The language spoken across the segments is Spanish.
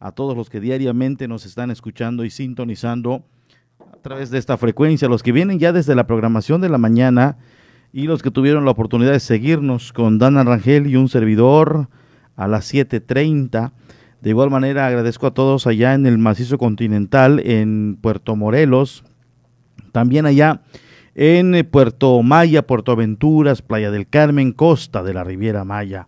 a todos los que diariamente nos están escuchando y sintonizando a través de esta frecuencia, los que vienen ya desde la programación de la mañana y los que tuvieron la oportunidad de seguirnos con Dana Rangel y un servidor a las 7.30. De igual manera agradezco a todos allá en el macizo continental, en Puerto Morelos, también allá en Puerto Maya, Puerto Aventuras, Playa del Carmen, Costa de la Riviera Maya.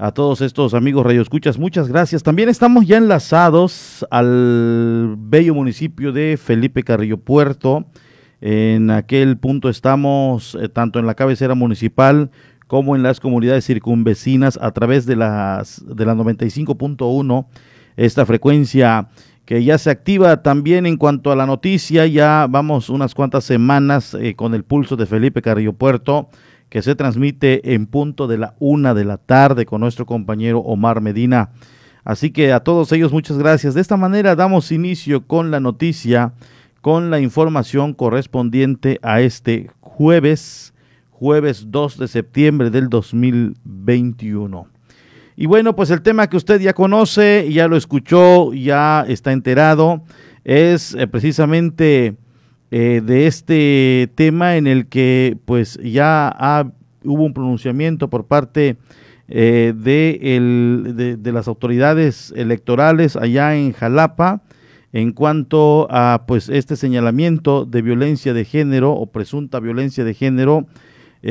A todos estos amigos Radio Escuchas, muchas gracias. También estamos ya enlazados al bello municipio de Felipe Carrillo Puerto. En aquel punto estamos eh, tanto en la cabecera municipal como en las comunidades circunvecinas a través de las de la 95.1 esta frecuencia que ya se activa también en cuanto a la noticia, ya vamos unas cuantas semanas eh, con el pulso de Felipe Carrillo Puerto, que se transmite en punto de la una de la tarde con nuestro compañero Omar Medina. Así que a todos ellos muchas gracias. De esta manera damos inicio con la noticia, con la información correspondiente a este jueves, jueves 2 de septiembre del 2021. Y bueno, pues el tema que usted ya conoce, ya lo escuchó, ya está enterado, es eh, precisamente eh, de este tema en el que pues ya hubo un pronunciamiento por parte eh, de, de, las autoridades electorales allá en Jalapa en cuanto a pues este señalamiento de violencia de género o presunta violencia de género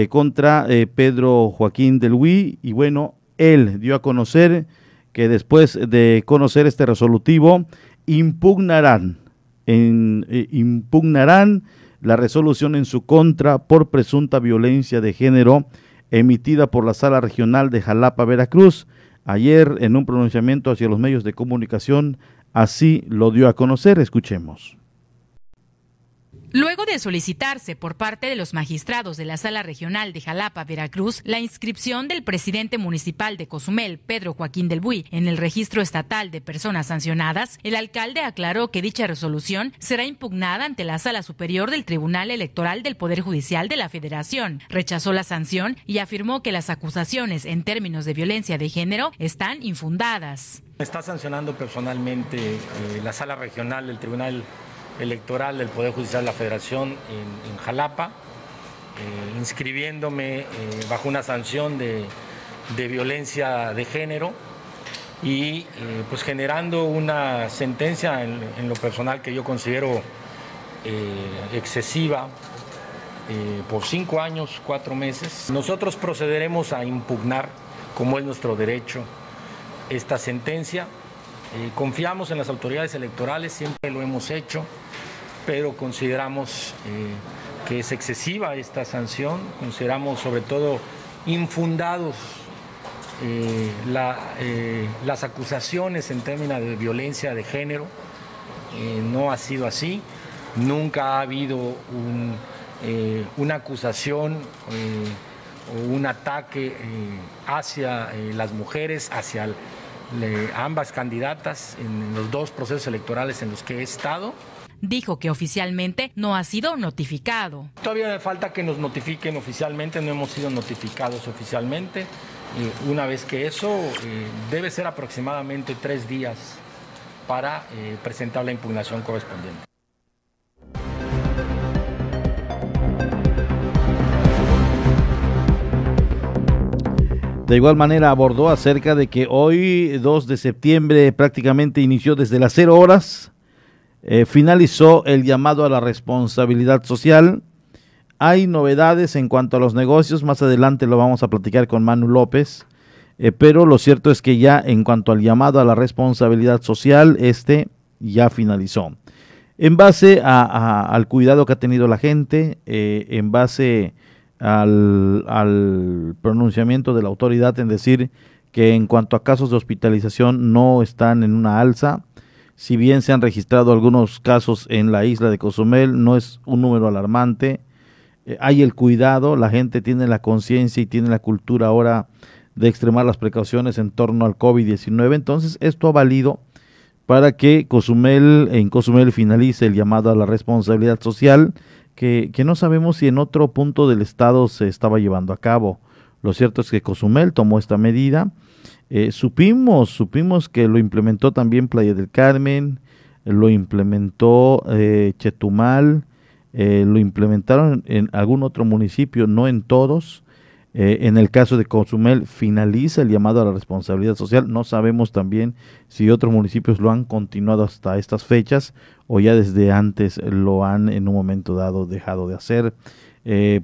contra Pedro Joaquín del Huy. Y bueno él dio a conocer que después de conocer este resolutivo, impugnarán, eh, impugnarán la resolución en su contra por presunta violencia de género emitida por la Sala Regional de Jalapa, Veracruz. Ayer, en un pronunciamiento hacia los medios de comunicación, así lo dio a conocer. Escuchemos. Luego de solicitarse por parte de los magistrados de la Sala Regional de Jalapa, Veracruz, la inscripción del presidente municipal de Cozumel, Pedro Joaquín del Buy, en el registro estatal de personas sancionadas, el alcalde aclaró que dicha resolución será impugnada ante la Sala Superior del Tribunal Electoral del Poder Judicial de la Federación. Rechazó la sanción y afirmó que las acusaciones en términos de violencia de género están infundadas. Está sancionando personalmente eh, la Sala Regional del Tribunal electoral del Poder Judicial de la Federación en, Jalapa, eh, inscribiéndome eh, bajo una sanción de, violencia de género y eh, pues generando una sentencia en, lo personal que yo considero excesiva por cinco años, cuatro meses. Nosotros procederemos a impugnar, como es nuestro derecho, esta sentencia. confiamos en las autoridades electorales, siempre lo hemos hecho pero consideramos eh, que es excesiva esta sanción, consideramos sobre todo infundados eh, eh, las acusaciones en términos de violencia de género. no ha sido así, nunca ha habido una acusación o un ataque hacia las mujeres, hacia ambas candidatas en los dos procesos electorales en los que he estado dijo que oficialmente no ha sido notificado. Todavía me falta que nos notifiquen oficialmente, no hemos sido notificados oficialmente. Y una vez que eso, eh, debe ser aproximadamente tres días para eh, presentar la impugnación correspondiente. De igual manera abordó acerca de que hoy, 2 de septiembre, prácticamente inició desde las 0 horas eh, finalizó el llamado a la responsabilidad social. Hay novedades en cuanto a los negocios, más adelante lo vamos a platicar con Manu López, eh, pero lo cierto es que ya en cuanto al llamado a la responsabilidad social, este ya finalizó. En base al cuidado que ha tenido la gente, eh, en base al, al pronunciamiento de la autoridad en decir que en cuanto a casos de hospitalización no están en una alza, si bien se han registrado algunos casos en la isla de Cozumel, no es un número alarmante. Eh, hay el cuidado, la gente tiene la conciencia y tiene la cultura ahora de extremar las precauciones en torno al COVID-19. Entonces, esto ha valido para que Cozumel, en Cozumel finalice el llamado a la responsabilidad social, que, que no sabemos si en otro punto del estado se estaba llevando a cabo. Lo cierto es que Cozumel tomó esta medida Eh, supimos, supimos que lo implementó también Playa del Carmen, lo implementó eh, Chetumal, eh, lo implementaron en algún otro municipio, no en todos. en el caso de Cozumel finaliza el llamado a la responsabilidad social. No sabemos también si otros municipios lo han continuado hasta estas fechas o ya desde antes lo han en un momento dado dejado de hacer.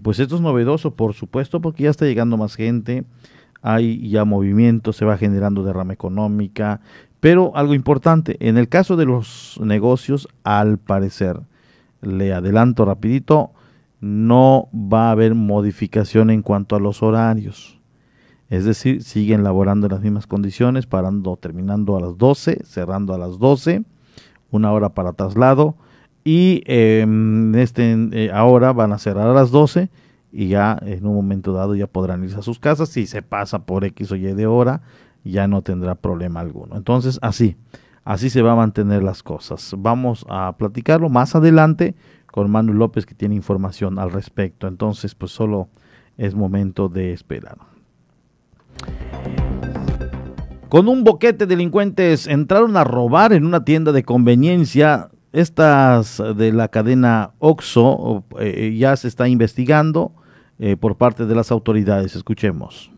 pues esto es novedoso, por supuesto, porque ya está llegando más gente hay ya movimiento, se va generando derrama económica, pero algo importante, en el caso de los negocios, al parecer, le adelanto rapidito, no va a haber modificación en cuanto a los horarios. Es decir, siguen laborando en las mismas condiciones, parando, terminando a las 12, cerrando a las 12, una hora para traslado, y em, este, eh, ahora van a cerrar a las 12 y ya en un momento dado ya podrán irse a sus casas. Si se pasa por X o Y de hora, ya no tendrá problema alguno. Entonces, así, así se va a mantener las cosas. Vamos a platicarlo más adelante con Manuel López que tiene información al respecto. Entonces, pues solo es momento de esperar. Con un boquete delincuentes entraron a robar en una tienda de conveniencia. Estas de la cadena Oxo eh, ya se está investigando eh, por parte de las autoridades. Escuchemos.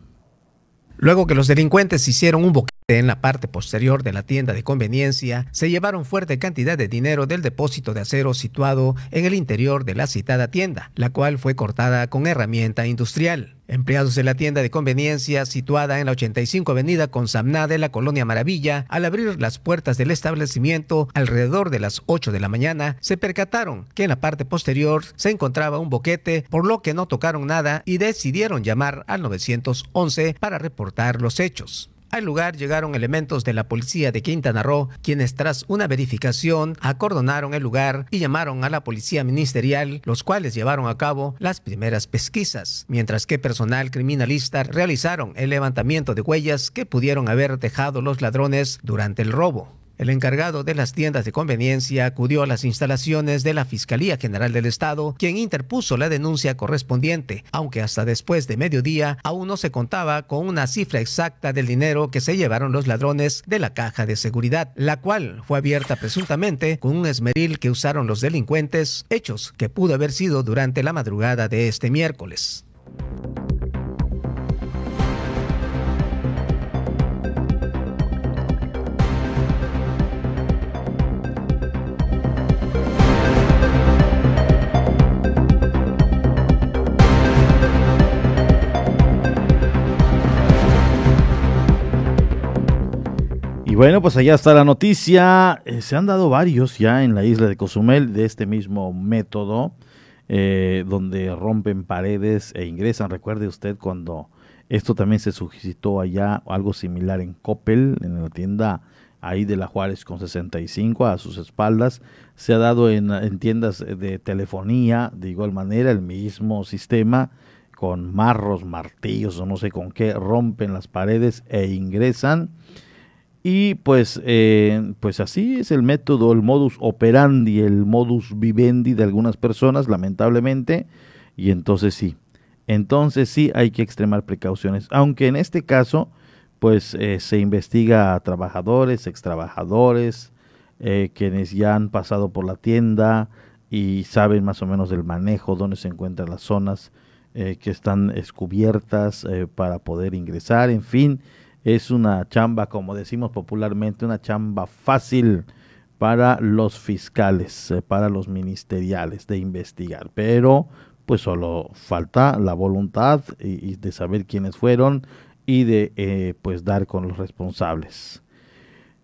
Luego que los delincuentes hicieron un boquete en la parte posterior de la tienda de conveniencia, se llevaron fuerte cantidad de dinero del depósito de acero situado en el interior de la citada tienda, la cual fue cortada con herramienta industrial. Empleados de la tienda de conveniencia situada en la 85 Avenida Consamná de la Colonia Maravilla, al abrir las puertas del establecimiento alrededor de las 8 de la mañana, se percataron que en la parte posterior se encontraba un boquete, por lo que no tocaron nada y decidieron llamar al 911 para reportar los hechos. Al lugar llegaron elementos de la policía de Quintana Roo, quienes tras una verificación acordonaron el lugar y llamaron a la policía ministerial, los cuales llevaron a cabo las primeras pesquisas, mientras que personal criminalista realizaron el levantamiento de huellas que pudieron haber dejado los ladrones durante el robo. El encargado de las tiendas de conveniencia acudió a las instalaciones de la Fiscalía General del Estado, quien interpuso la denuncia correspondiente, aunque hasta después de mediodía aún no se contaba con una cifra exacta del dinero que se llevaron los ladrones de la caja de seguridad, la cual fue abierta presuntamente con un esmeril que usaron los delincuentes, hechos que pudo haber sido durante la madrugada de este miércoles. Bueno, pues allá está la noticia. Eh, se han dado varios ya en la isla de Cozumel de este mismo método, eh, donde rompen paredes e ingresan. Recuerde usted cuando esto también se suscitó allá, algo similar en Coppel, en la tienda ahí de la Juárez con 65 a sus espaldas. Se ha dado en, en tiendas de telefonía, de igual manera, el mismo sistema con marros, martillos o no sé con qué, rompen las paredes e ingresan y pues, eh, pues así es el método, el modus operandi, el modus vivendi de algunas personas, lamentablemente. Y entonces sí, entonces sí hay que extremar precauciones. Aunque en este caso, pues eh, se investiga a trabajadores, extrabajadores, eh, quienes ya han pasado por la tienda y saben más o menos del manejo, dónde se encuentran las zonas que están descubiertas para poder ingresar, en fin es una chamba, como decimos popularmente, una chamba fácil para los fiscales, eh, para los ministeriales de investigar, pero pues solo falta la voluntad y, de saber quiénes fueron y de eh, pues dar con los responsables.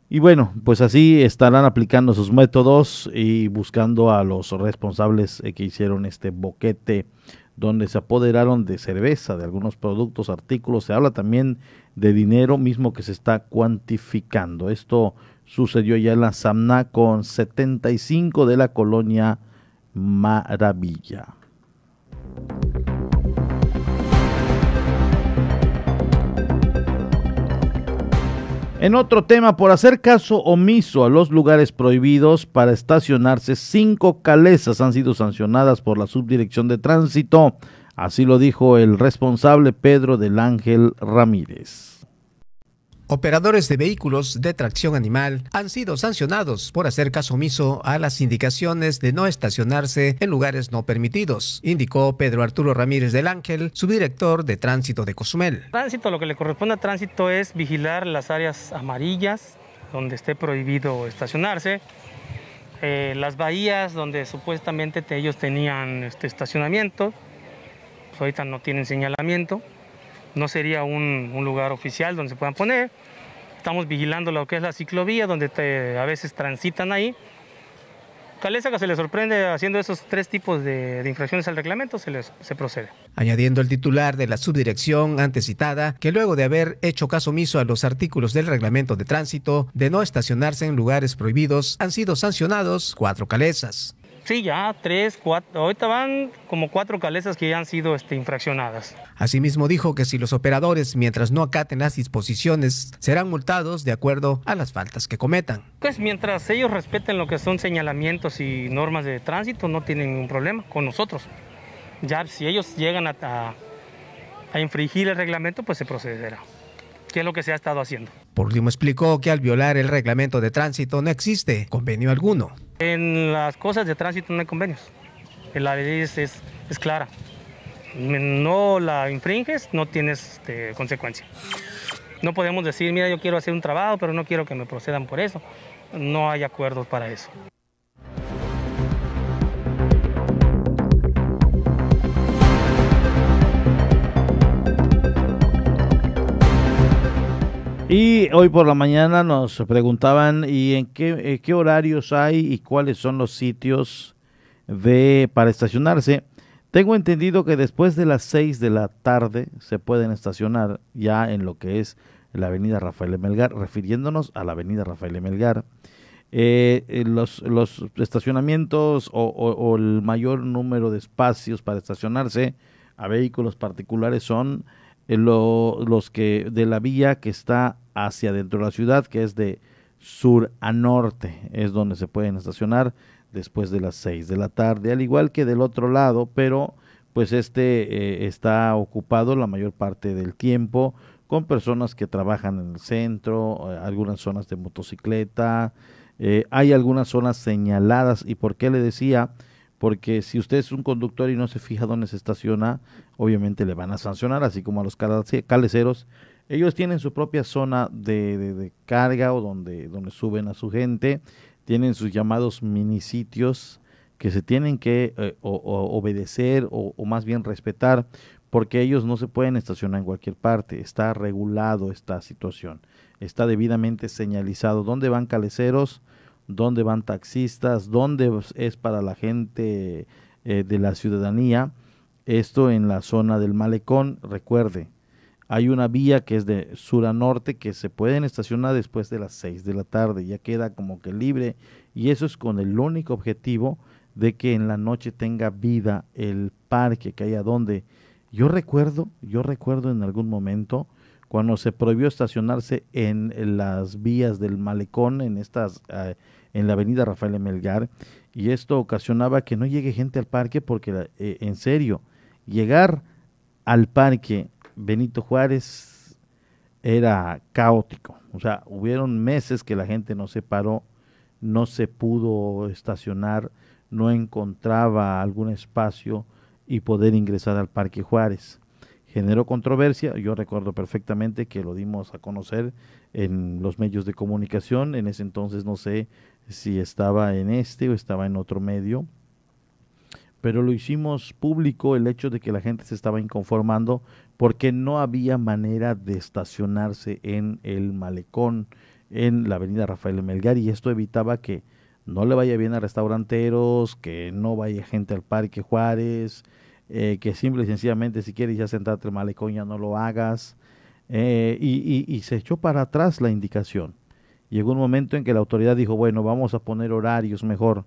Y bueno, pues así estarán aplicando sus métodos y buscando a los responsables eh, que hicieron este boquete donde se apoderaron de cerveza, de algunos productos, artículos. Se habla también de dinero mismo que se está cuantificando. Esto sucedió ya en la Samna con 75 de la colonia Maravilla. En otro tema, por hacer caso omiso a los lugares prohibidos para estacionarse, cinco calesas han sido sancionadas por la Subdirección de Tránsito. Así lo dijo el responsable Pedro del Ángel Ramírez. Operadores de vehículos de tracción animal han sido sancionados por hacer caso omiso a las indicaciones de no estacionarse en lugares no permitidos, indicó Pedro Arturo Ramírez del Ángel, subdirector de Tránsito de Cozumel. Tránsito, lo que le corresponde a tránsito es vigilar las áreas amarillas donde esté prohibido estacionarse, eh, las bahías donde supuestamente ellos tenían este estacionamiento, pues ahorita no tienen señalamiento, no sería un, un, lugar oficial donde se puedan poner. Estamos vigilando lo que es la ciclovía, donde a veces transitan ahí. Calesa que se le sorprende haciendo esos tres tipos de, de infracciones al reglamento, se, les, se procede. Añadiendo el titular de la subdirección antes citada, que luego de haber hecho caso omiso a los artículos del reglamento de tránsito de no estacionarse en lugares prohibidos, han sido sancionados cuatro calesas. Sí, ya tres, cuatro, ahorita van como cuatro calesas que ya han sido este, infraccionadas. Asimismo dijo que si los operadores, mientras no acaten las disposiciones, serán multados de acuerdo a las faltas que cometan. Pues mientras ellos respeten lo que son señalamientos y normas de tránsito, no tienen ningún problema con nosotros. Ya si ellos llegan a, a, a infringir el reglamento, pues se procederá que es lo que se ha estado haciendo. Por último explicó que al violar el reglamento de tránsito no existe convenio alguno. En las cosas de tránsito no hay convenios. La ley es, es, clara. No la infringes, no tienes este, consecuencia. No podemos decir, mira, yo quiero hacer un trabajo, pero no quiero que me procedan por eso. No hay acuerdos para eso. Y hoy por la mañana nos preguntaban y en qué, qué horarios hay y cuáles son los sitios de para estacionarse. Tengo entendido que después de las 6 de la tarde se pueden estacionar ya en lo que es la avenida Rafael Melgar, refiriéndonos a la avenida Rafael Melgar. Eh, los, los, estacionamientos o, el mayor número de espacios para estacionarse a vehículos particulares son lo, los que de la vía que está hacia dentro de la ciudad, que es de sur a norte, es donde se pueden estacionar después de las 6 de la tarde, al igual que del otro lado, pero pues este eh, está ocupado la mayor parte del tiempo con personas que trabajan en el centro, eh, algunas zonas de motocicleta, eh, hay algunas zonas señaladas. Y por qué le decía, porque si usted es un conductor y no se fija dónde se estaciona, obviamente le van a sancionar, así como a los caleceros. Ellos tienen su propia zona de, de, carga o donde, donde suben a su gente, tienen sus llamados minisitios que se tienen que eh, o, obedecer o, o más bien respetar, porque ellos no se pueden estacionar en cualquier parte, está regulado esta situación, está debidamente señalizado dónde van caleceros, dónde van taxistas, dónde es para la gente eh, de la ciudadanía. Esto en la zona del malecón, recuerde, hay una vía que es de sur a norte que se pueden estacionar después de las 6 de la tarde, ya queda como que libre. Y eso es con el único objetivo de que en la noche tenga vida el parque que haya donde. Yo recuerdo, yo recuerdo en algún momento cuando se prohibió estacionarse en las vías del malecón, en estas, uh, en la avenida Rafael Melgar, y esto ocasionaba que no llegue gente al parque porque, eh, en serio, llegar al parque Benito Juárez era caótico. O sea, hubieron meses que la gente no se paró, no se pudo estacionar, no encontraba algún espacio y poder ingresar al Parque Juárez generó controversia. Yo recuerdo perfectamente que lo dimos a conocer en los medios de comunicación. En ese entonces no sé si estaba en este o estaba en otro medio. Pero lo hicimos público el hecho de que la gente se estaba inconformando porque no había manera de estacionarse en el malecón en la avenida Rafael Melgar y esto evitaba que no le vaya bien a restauranteros, que no vaya gente al Parque Juárez, eh, que simple y sencillamente si quieres ya sentarte el malecón ya no lo hagas. Eh, y, y, se echó para atrás la indicación. Llegó un momento en que la autoridad dijo, bueno, vamos a poner horarios mejor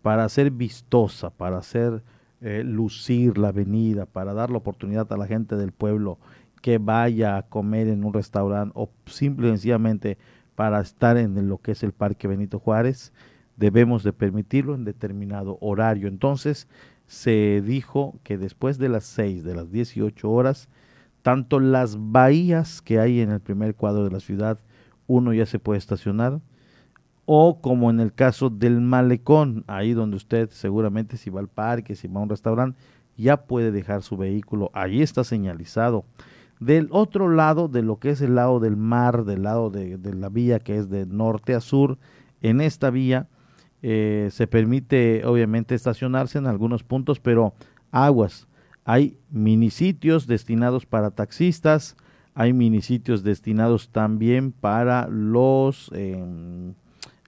para hacer vistosa, para hacer eh, lucir la avenida, para dar la oportunidad a la gente del pueblo que vaya a comer en un restaurante o simple y sencillamente para estar en lo que es el Parque Benito Juárez, debemos de permitirlo en determinado horario. Entonces, se dijo que después de las 6, de las 18 horas, tanto las bahías que hay en el primer cuadro de la ciudad, uno ya se puede estacionar, o como en el caso del malecón, ahí donde usted seguramente si va al parque, si va a un restaurante, ya puede dejar su vehículo, ahí está señalizado. Del otro lado, de lo que es el lado del mar, del lado de, la vía que es de norte a sur, en esta vía eh, se permite obviamente estacionarse en algunos puntos, pero aguas. Hay minisitios destinados para taxistas, hay minisitios destinados también para los, em,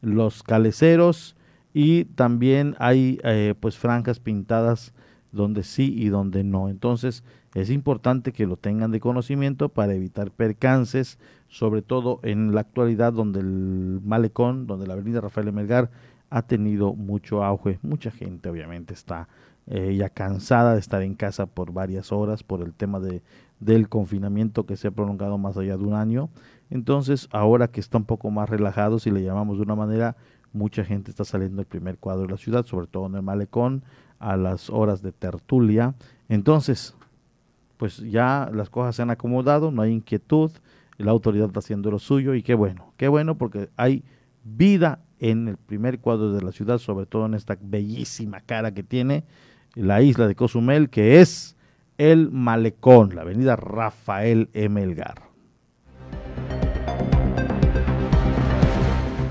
los caleceros y también hay eh, pues franjas pintadas donde sí y donde no. Entonces es importante que lo tengan de conocimiento para evitar percances, sobre todo en la actualidad donde el malecón, donde la avenida Rafael Melgar ha tenido mucho auge. Mucha gente obviamente está eh, ya cansada de estar en casa por varias horas por el tema de, del confinamiento que se ha prolongado más allá de un año. Entonces, ahora que está un poco más relajado, si le llamamos de una manera, mucha gente está saliendo del primer cuadro de la ciudad, sobre todo en el malecón, a las horas de tertulia. Entonces, pues ya las cosas se han acomodado, no hay inquietud, la autoridad está haciendo lo suyo y qué bueno, qué bueno porque hay vida en el primer cuadro de la ciudad, sobre todo en esta bellísima cara que tiene la isla de Cozumel, que es el Malecón, la avenida Rafael Emelgar.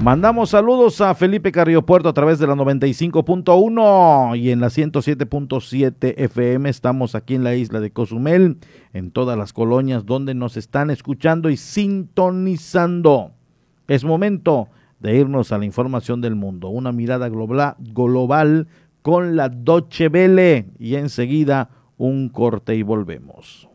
Mandamos saludos a Felipe Carrillo Puerto a través de la 95.1 y en la 107.7 FM. Estamos aquí en la isla de Cozumel, en todas las colonias donde nos están escuchando y sintonizando. Es momento de irnos a la información del mundo. Una mirada global, con la Doche Vele y enseguida un corte y volvemos.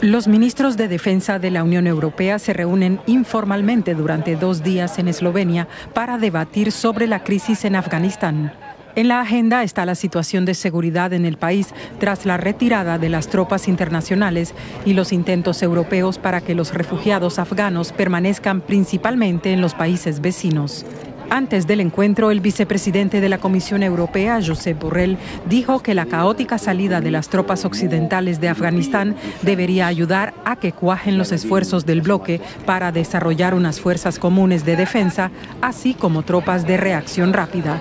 Los ministros de Defensa de la Unión Europea se reúnen informalmente durante dos días en Eslovenia para debatir sobre la crisis en Afganistán. En la agenda está la situación de seguridad en el país tras la retirada de las tropas internacionales y los intentos europeos para que los refugiados afganos permanezcan principalmente en los países vecinos. Antes del encuentro, el vicepresidente de la Comisión Europea, Josep Borrell, dijo que la caótica salida de las tropas occidentales de Afganistán debería ayudar a que cuajen los esfuerzos del bloque para desarrollar unas fuerzas comunes de defensa, así como tropas de reacción rápida.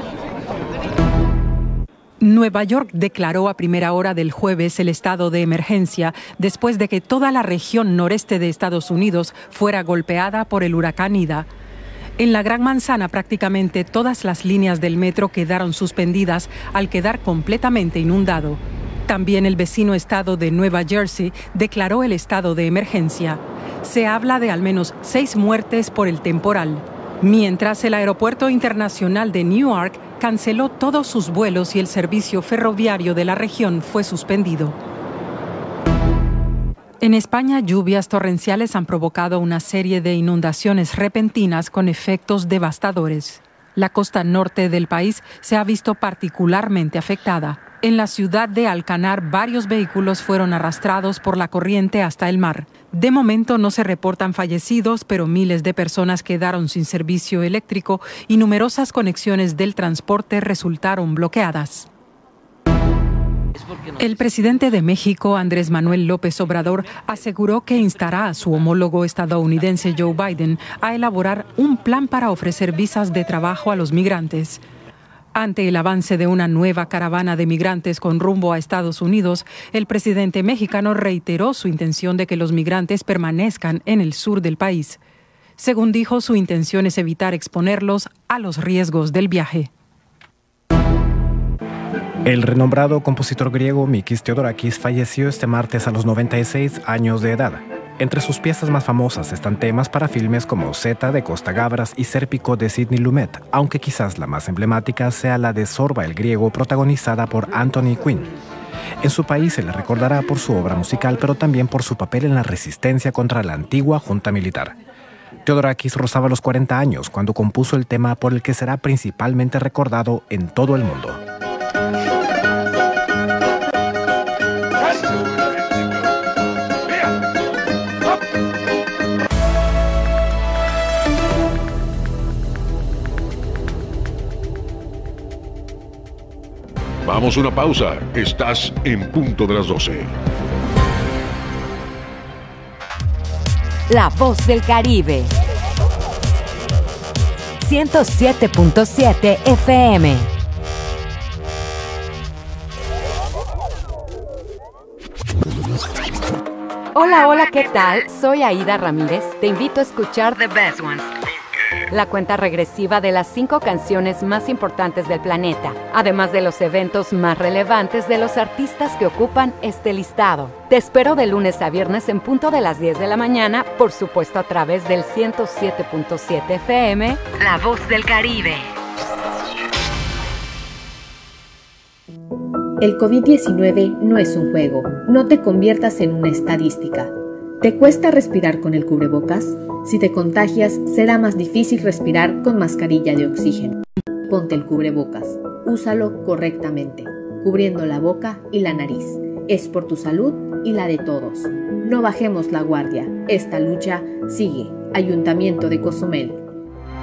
Nueva York declaró a primera hora del jueves el estado de emergencia después de que toda la región noreste de Estados Unidos fuera golpeada por el huracán Ida. En la Gran Manzana prácticamente todas las líneas del metro quedaron suspendidas al quedar completamente inundado. También el vecino estado de Nueva Jersey declaró el estado de emergencia. Se habla de al menos seis muertes por el temporal mientras el Aeropuerto Internacional de Newark canceló todos sus vuelos y el servicio ferroviario de la región fue suspendido. En España, lluvias torrenciales han provocado una serie de inundaciones repentinas con efectos devastadores. La costa norte del país se ha visto particularmente afectada. En la ciudad de Alcanar, varios vehículos fueron arrastrados por la corriente hasta el mar. De momento no se reportan fallecidos, pero miles de personas quedaron sin servicio eléctrico y numerosas conexiones del transporte resultaron bloqueadas. El presidente de México, Andrés Manuel López Obrador, aseguró que instará a su homólogo estadounidense Joe Biden a elaborar un plan para ofrecer visas de trabajo a los migrantes. Ante el avance de una nueva caravana de migrantes con rumbo a Estados Unidos, el presidente mexicano reiteró su intención de que los migrantes permanezcan en el sur del país. Según dijo, su intención es evitar exponerlos a los riesgos del viaje. El renombrado compositor griego Mikis Theodorakis falleció este martes a los 96 años de edad. Entre sus piezas más famosas están temas para filmes como Zeta de Costa Gabras y Sérpico de Sidney Lumet, aunque quizás la más emblemática sea la de Sorba el griego protagonizada por Anthony Quinn. En su país se le recordará por su obra musical, pero también por su papel en la resistencia contra la antigua junta militar. Teodorakis rozaba los 40 años cuando compuso el tema por el que será principalmente recordado en todo el mundo. Vamos a una pausa. Estás en punto de las 12. La voz del Caribe. 107.7 FM. Hola, hola, ¿qué tal? Soy Aida Ramírez. Te invito a escuchar The Best Ones la cuenta regresiva de las cinco canciones más importantes del planeta, además de los eventos más relevantes de los artistas que ocupan este listado. Te espero de lunes a viernes en punto de las 10 de la mañana, por supuesto a través del 107.7 FM, La Voz del Caribe. El COVID-19 no es un juego, no te conviertas en una estadística. ¿Te cuesta respirar con el cubrebocas? Si te contagias, será más difícil respirar con mascarilla de oxígeno. Ponte el cubrebocas. Úsalo correctamente, cubriendo la boca y la nariz. Es por tu salud y la de todos. No bajemos la guardia. Esta lucha sigue. Ayuntamiento de Cozumel.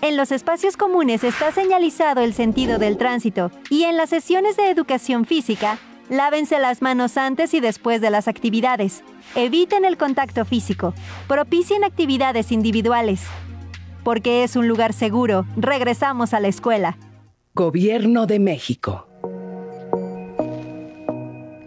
En los espacios comunes está señalizado el sentido del tránsito y en las sesiones de educación física, lávense las manos antes y después de las actividades. Eviten el contacto físico. Propicien actividades individuales. Porque es un lugar seguro, regresamos a la escuela. Gobierno de México.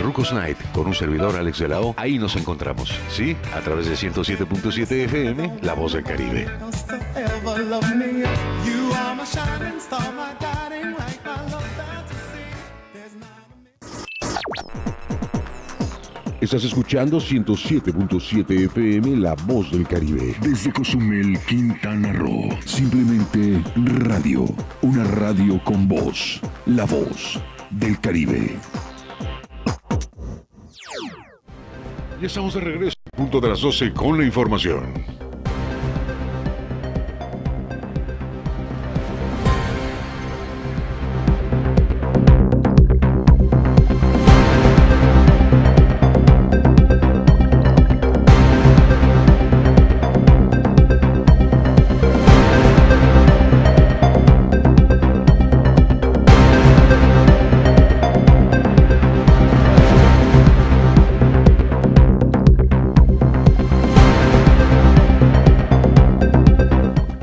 Rucos Night, con un servidor Alex de la O. Ahí nos encontramos, ¿sí? A través de 107.7 FM, La Voz del Caribe. Estás escuchando 107.7 FM La Voz del Caribe. Desde Cozumel, Quintana Roo. Simplemente radio. Una radio con voz. La Voz del Caribe. Ya estamos de regreso, punto de las 12 con la información.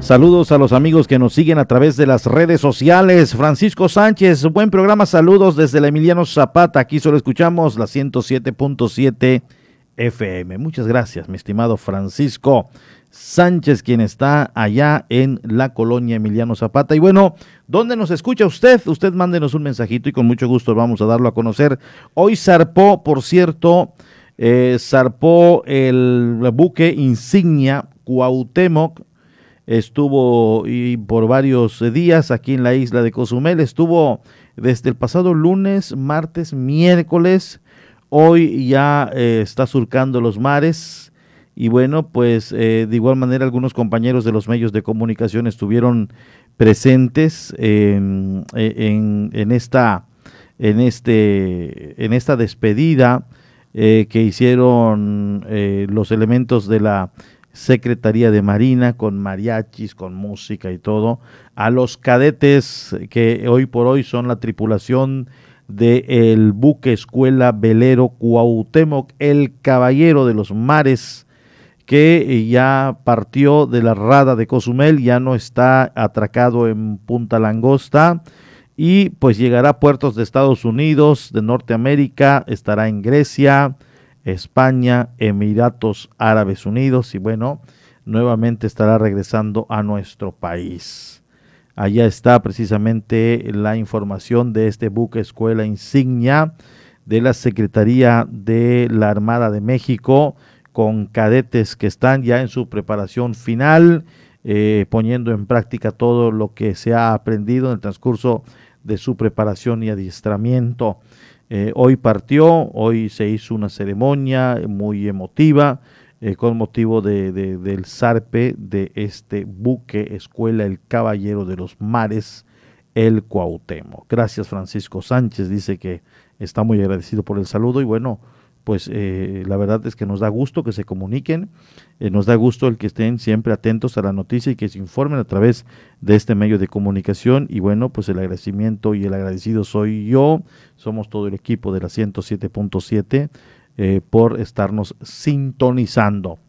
Saludos a los amigos que nos siguen a través de las redes sociales. Francisco Sánchez, buen programa. Saludos desde la Emiliano Zapata. Aquí solo escuchamos la 107.7 FM. Muchas gracias, mi estimado Francisco Sánchez, quien está allá en la colonia Emiliano Zapata. Y bueno, ¿dónde nos escucha usted? Usted mándenos un mensajito y con mucho gusto vamos a darlo a conocer. Hoy zarpó, por cierto, eh, zarpó el buque insignia Cuauhtémoc, estuvo y por varios días aquí en la isla de Cozumel, estuvo desde el pasado lunes, martes, miércoles, hoy ya eh, está surcando los mares y bueno, pues eh, de igual manera algunos compañeros de los medios de comunicación estuvieron presentes en, en, esta en este en esta despedida eh, que hicieron los elementos de la Secretaría de Marina con mariachis, con música y todo, a los cadetes que hoy por hoy son la tripulación del el buque escuela velero Cuauhtémoc, el caballero de los mares, que ya partió de la rada de Cozumel, ya no está atracado en Punta Langosta y pues llegará a puertos de Estados Unidos, de Norteamérica, estará en Grecia, España, Emiratos Árabes Unidos y bueno, nuevamente estará regresando a nuestro país. Allá está precisamente la información de este buque escuela insignia de la Secretaría de la Armada de México con cadetes que están ya en su preparación final, eh, poniendo en práctica todo lo que se ha aprendido en el transcurso de su preparación y adiestramiento. Eh, hoy partió, hoy se hizo una ceremonia muy emotiva eh, con motivo de, del zarpe de este buque escuela El Caballero de los Mares, el Cuauhtémoc. Gracias Francisco Sánchez, dice que está muy agradecido por el saludo y bueno, pues eh, la verdad es que nos da gusto que se comuniquen, eh, nos da gusto el que estén siempre atentos a la noticia y que se informen a través de este medio de comunicación. Y bueno, pues el agradecimiento y el agradecido soy yo, somos todo el equipo de la 107.7 eh, por estarnos sintonizando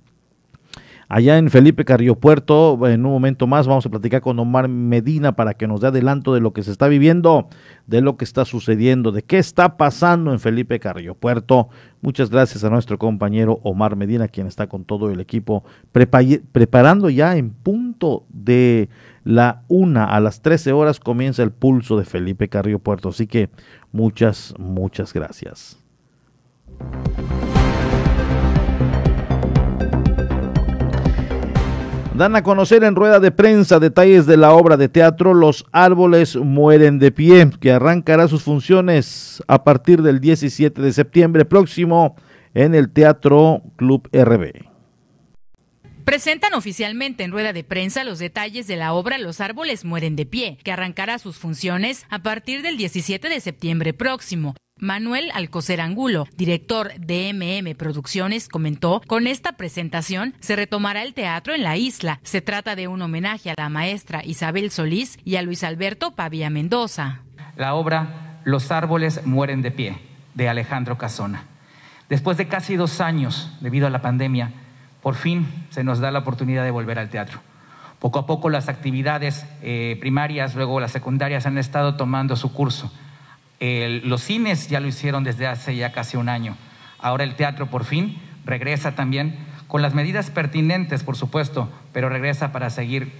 allá en Felipe Carrillo Puerto. En un momento más vamos a platicar con Omar Medina para que nos dé adelanto de lo que se está viviendo, de lo que está sucediendo, de qué está pasando en Felipe Carrillo Puerto. Muchas gracias a nuestro compañero Omar Medina, quien está con todo el equipo preparando ya en punto de la una a las 13 horas comienza el pulso de Felipe Carrillo Puerto. Así que muchas, muchas gracias. Dan a conocer en rueda de prensa detalles de la obra de teatro Los árboles mueren de pie, que arrancará sus funciones a partir del 17 de septiembre próximo en el Teatro Club RB. Presentan oficialmente en rueda de prensa los detalles de la obra Los árboles mueren de pie, que arrancará sus funciones a partir del 17 de septiembre próximo. Manuel Alcocer Angulo, director de MM Producciones, comentó, con esta presentación se retomará el teatro en la isla. Se trata de un homenaje a la maestra Isabel Solís y a Luis Alberto Pavía Mendoza. La obra Los árboles mueren de pie, de Alejandro Casona. Después de casi dos años, debido a la pandemia, por fin se nos da la oportunidad de volver al teatro. Poco a poco las actividades eh, primarias, luego las secundarias han estado tomando su curso los cines ya lo hicieron desde hace ya casi un año. Ahora el teatro por fin regresa también con las medidas pertinentes, por supuesto, pero regresa para seguir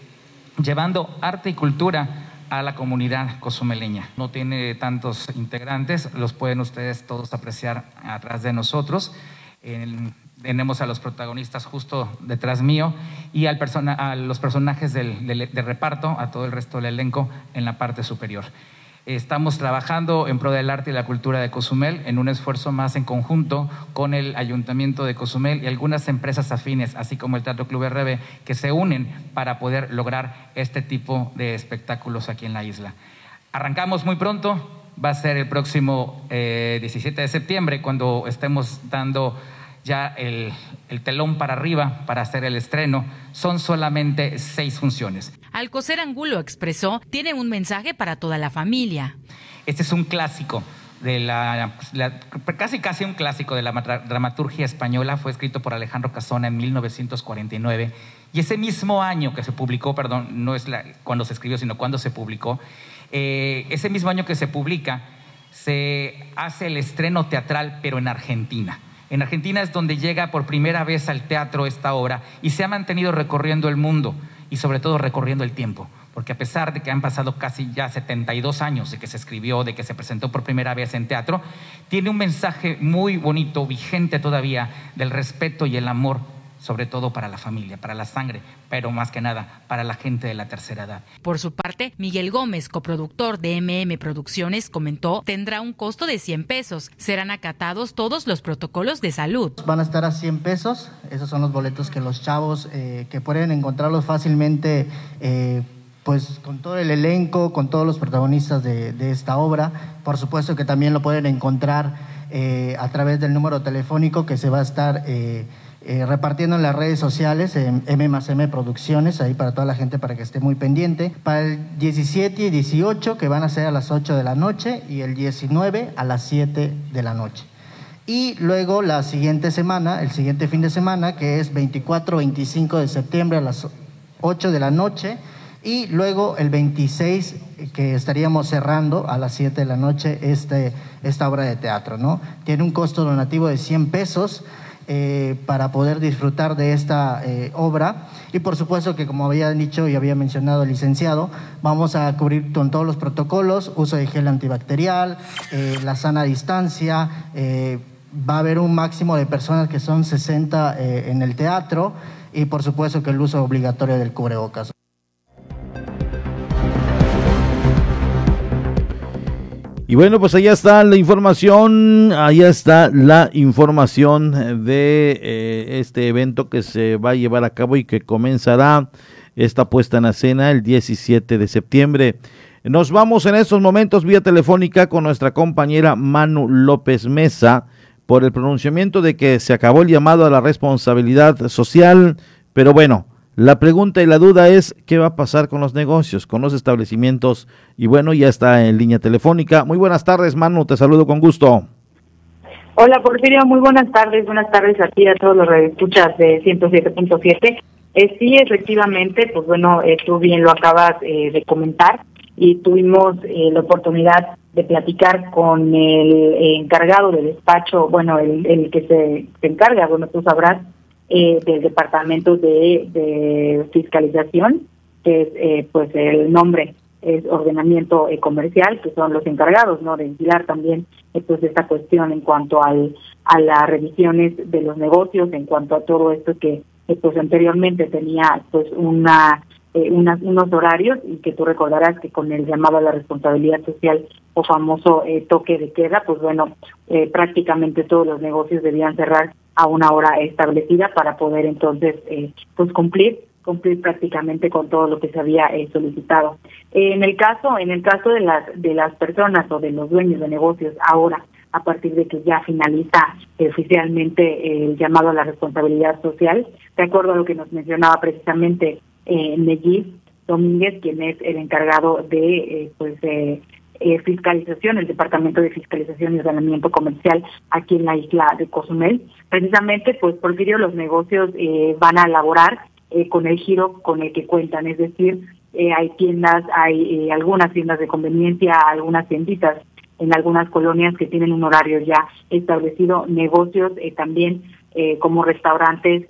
llevando arte y cultura a la comunidad cozumeleña. No tiene tantos integrantes, los pueden ustedes todos apreciar atrás de nosotros. tenemos a los protagonistas justo detrás mío y al a los personajes del, de reparto, a todo el resto del elenco en la parte superior. Estamos trabajando en pro del arte y la cultura de Cozumel en un esfuerzo más en conjunto con el Ayuntamiento de Cozumel y algunas empresas afines, así como el Teatro Club RB, que se unen para poder lograr este tipo de espectáculos aquí en la isla. Arrancamos muy pronto, va a ser el próximo 17 eh, de septiembre cuando estemos dando ya el, telón para arriba para hacer el estreno. Son solamente seis funciones. Alcocer Angulo expresó, tiene un mensaje para toda la familia. Este es un clásico de la, casi casi un clásico de la dramaturgia española, fue escrito por Alejandro Casona en 1949 y ese mismo año que se publicó, perdón, no es cuando se escribió, sino cuando se publicó, eh, ese mismo año que se publica, se hace el estreno teatral, pero en Argentina. En Argentina es donde llega por primera vez al teatro esta obra y se ha mantenido recorriendo el mundo y sobre todo recorriendo el tiempo porque a pesar de que han pasado casi ya 72 años de que se escribió, de que se presentó por primera vez en teatro, tiene un mensaje muy bonito, vigente todavía, del respeto y el amor sobre todo para la familia, para la sangre, pero más que nada para la gente de la tercera edad. Por su parte, Miguel Gómez, coproductor de MM Producciones, comentó tendrá un costo de 100 pesos. Serán acatados todos los protocolos de salud. Van a estar a 100 pesos. Esos son los boletos que los chavos eh, que pueden encontrarlos fácilmente. Eh, pues con todo el elenco, con todos los protagonistas de, esta obra. Por supuesto que también lo pueden encontrar eh, a través del número telefónico que se va a estar eh, repartiendo en las redes sociales, en M más M Producciones, ahí para toda la gente para que esté muy pendiente. Para el 17 y 18, que van a ser a las 8 de la noche, y el 19 a las 7 de la noche. Y luego la siguiente semana, el siguiente fin de semana, que es 24-25 de septiembre a las 8 de la noche, y luego el 26, que estaríamos cerrando a las 7 de la noche este, esta obra de teatro. ¿no? Tiene un costo donativo de 100 pesos. Eh, para poder disfrutar de esta eh, obra. Y por supuesto que, como había dicho y había mencionado el licenciado, vamos a cubrir con todos los protocolos, uso de gel antibacterial, eh, la sana distancia, va a haber un máximo de personas que son 60 en el teatro y por supuesto que el uso obligatorio del cubrebocas. Y bueno, pues allá está la información, allá está la información de eh, este evento que se va a llevar a cabo y que comenzará esta puesta en escena el 17 de septiembre. Nos vamos en estos momentos vía telefónica con nuestra compañera Manu López Mesa por el pronunciamiento de que se acabó el llamado a la responsabilidad social, pero bueno, la pregunta y la duda es qué va a pasar con los negocios, con los establecimientos. Y bueno, ya está en línea telefónica. Muy buenas tardes, Manu, te saludo con gusto. Hola, Porfirio, muy buenas tardes. Buenas tardes a ti, a todos los escuchas de 107.7. Eh, sí, efectivamente, pues bueno, eh, tú bien lo acabas eh, de comentar y tuvimos eh, la oportunidad de platicar con el encargado del despacho, bueno, el, el que se, se encarga, bueno, tú sabrás, eh, del Departamento de, Fiscalización, que es eh, pues el nombre es ordenamiento eh, comercial, que son los encargados no de vigilar también eh, pues esta cuestión en cuanto al a las revisiones de los negocios, en cuanto a todo esto que pues anteriormente tenía pues una unos horarios y que tú recordarás que con el llamado a la responsabilidad social o famoso toque de queda, pues bueno, prácticamente todos los negocios debían cerrar a una hora establecida para poder entonces eh, pues cumplir cumplir prácticamente con todo lo que se había eh, solicitado. en el caso en el caso de las de las personas o de los dueños de negocios ahora a partir de que ya finaliza oficialmente el llamado a la responsabilidad social, de acuerdo a lo que nos mencionaba precisamente eh, Domínguez, quien es el encargado de eh, pues eh, eh, fiscalización, el Departamento de Fiscalización y Ordenamiento Comercial aquí en la isla de Cozumel. Precisamente, pues por Porfirio, los negocios eh, van a elaborar eh, con el giro con el que cuentan, es decir, hay tiendas, hay algunas tiendas de conveniencia, algunas tienditas en algunas colonias que tienen un horario ya establecido, negocios también como restaurantes,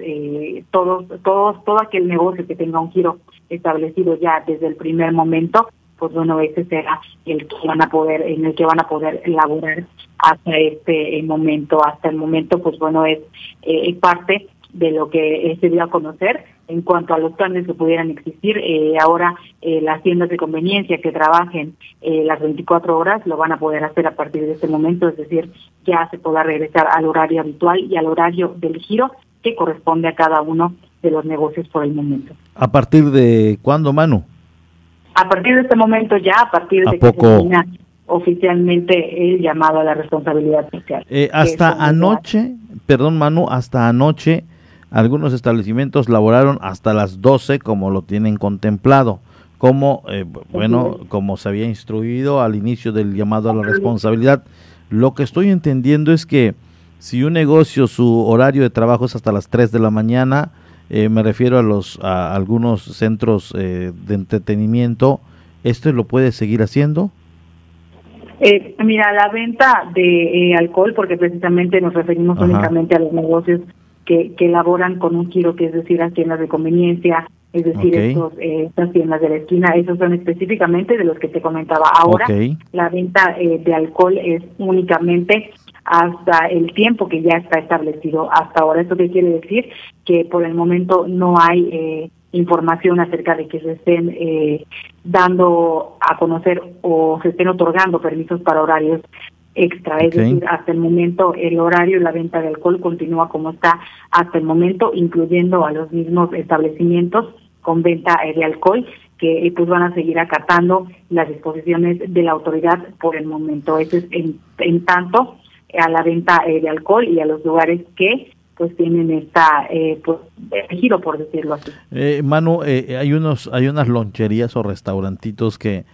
todos, todos, todo aquel negocio que tenga un giro establecido ya desde el primer momento, pues bueno, ese será el que van a poder, en el que van a poder elaborar hasta este momento. Hasta el momento, pues bueno, es, eh, parte de lo que se dio a conocer en cuanto a los cambios que pudieran existir. Eh, ahora eh, las tiendas de conveniencia que trabajen eh, las 24 horas lo van a poder hacer a partir de este momento, es decir, ya se podrá regresar al horario habitual y al horario del giro que corresponde a cada uno de los negocios por el momento. ¿A partir de cuándo, Manu? A partir de este momento ya, a partir de que se termina oficialmente el llamado a la responsabilidad social. Eh, hasta anoche, perdón Manu, hasta anoche algunos establecimientos laboraron hasta las 12 como lo tienen contemplado, como eh, bueno, como se había instruido al inicio del llamado a la responsabilidad. Lo que estoy entendiendo es que si un negocio su horario de trabajo es hasta las 3 de la mañana, eh, me refiero a los a algunos centros eh, de entretenimiento, ¿esto lo puede seguir haciendo? Eh, mira, la venta de alcohol, porque precisamente nos referimos únicamente a los negocios que, que elaboran con un giro, que es decir, a tiendas de conveniencia, es decir, estos, eh, estas tiendas de la esquina, esos son específicamente de los que te comentaba. Ahora, la venta eh, de alcohol es únicamente hasta el tiempo que ya está establecido hasta ahora. ¿Esto qué quiere decir? Que por el momento no hay eh, información acerca de que se estén eh, dando a conocer o se estén otorgando permisos para horarios extra. Es decir, hasta el momento el horario y la venta de alcohol continúa como está hasta el momento, incluyendo a los mismos establecimientos con venta de alcohol que eh, pues van a seguir acatando las disposiciones de la autoridad por el momento. Eso es en, tanto a la venta eh, de alcohol y a los lugares que pues tienen esta eh, pues, giro por decirlo así. Eh, Manu, hay unos hay unas loncherías o restaurantitos que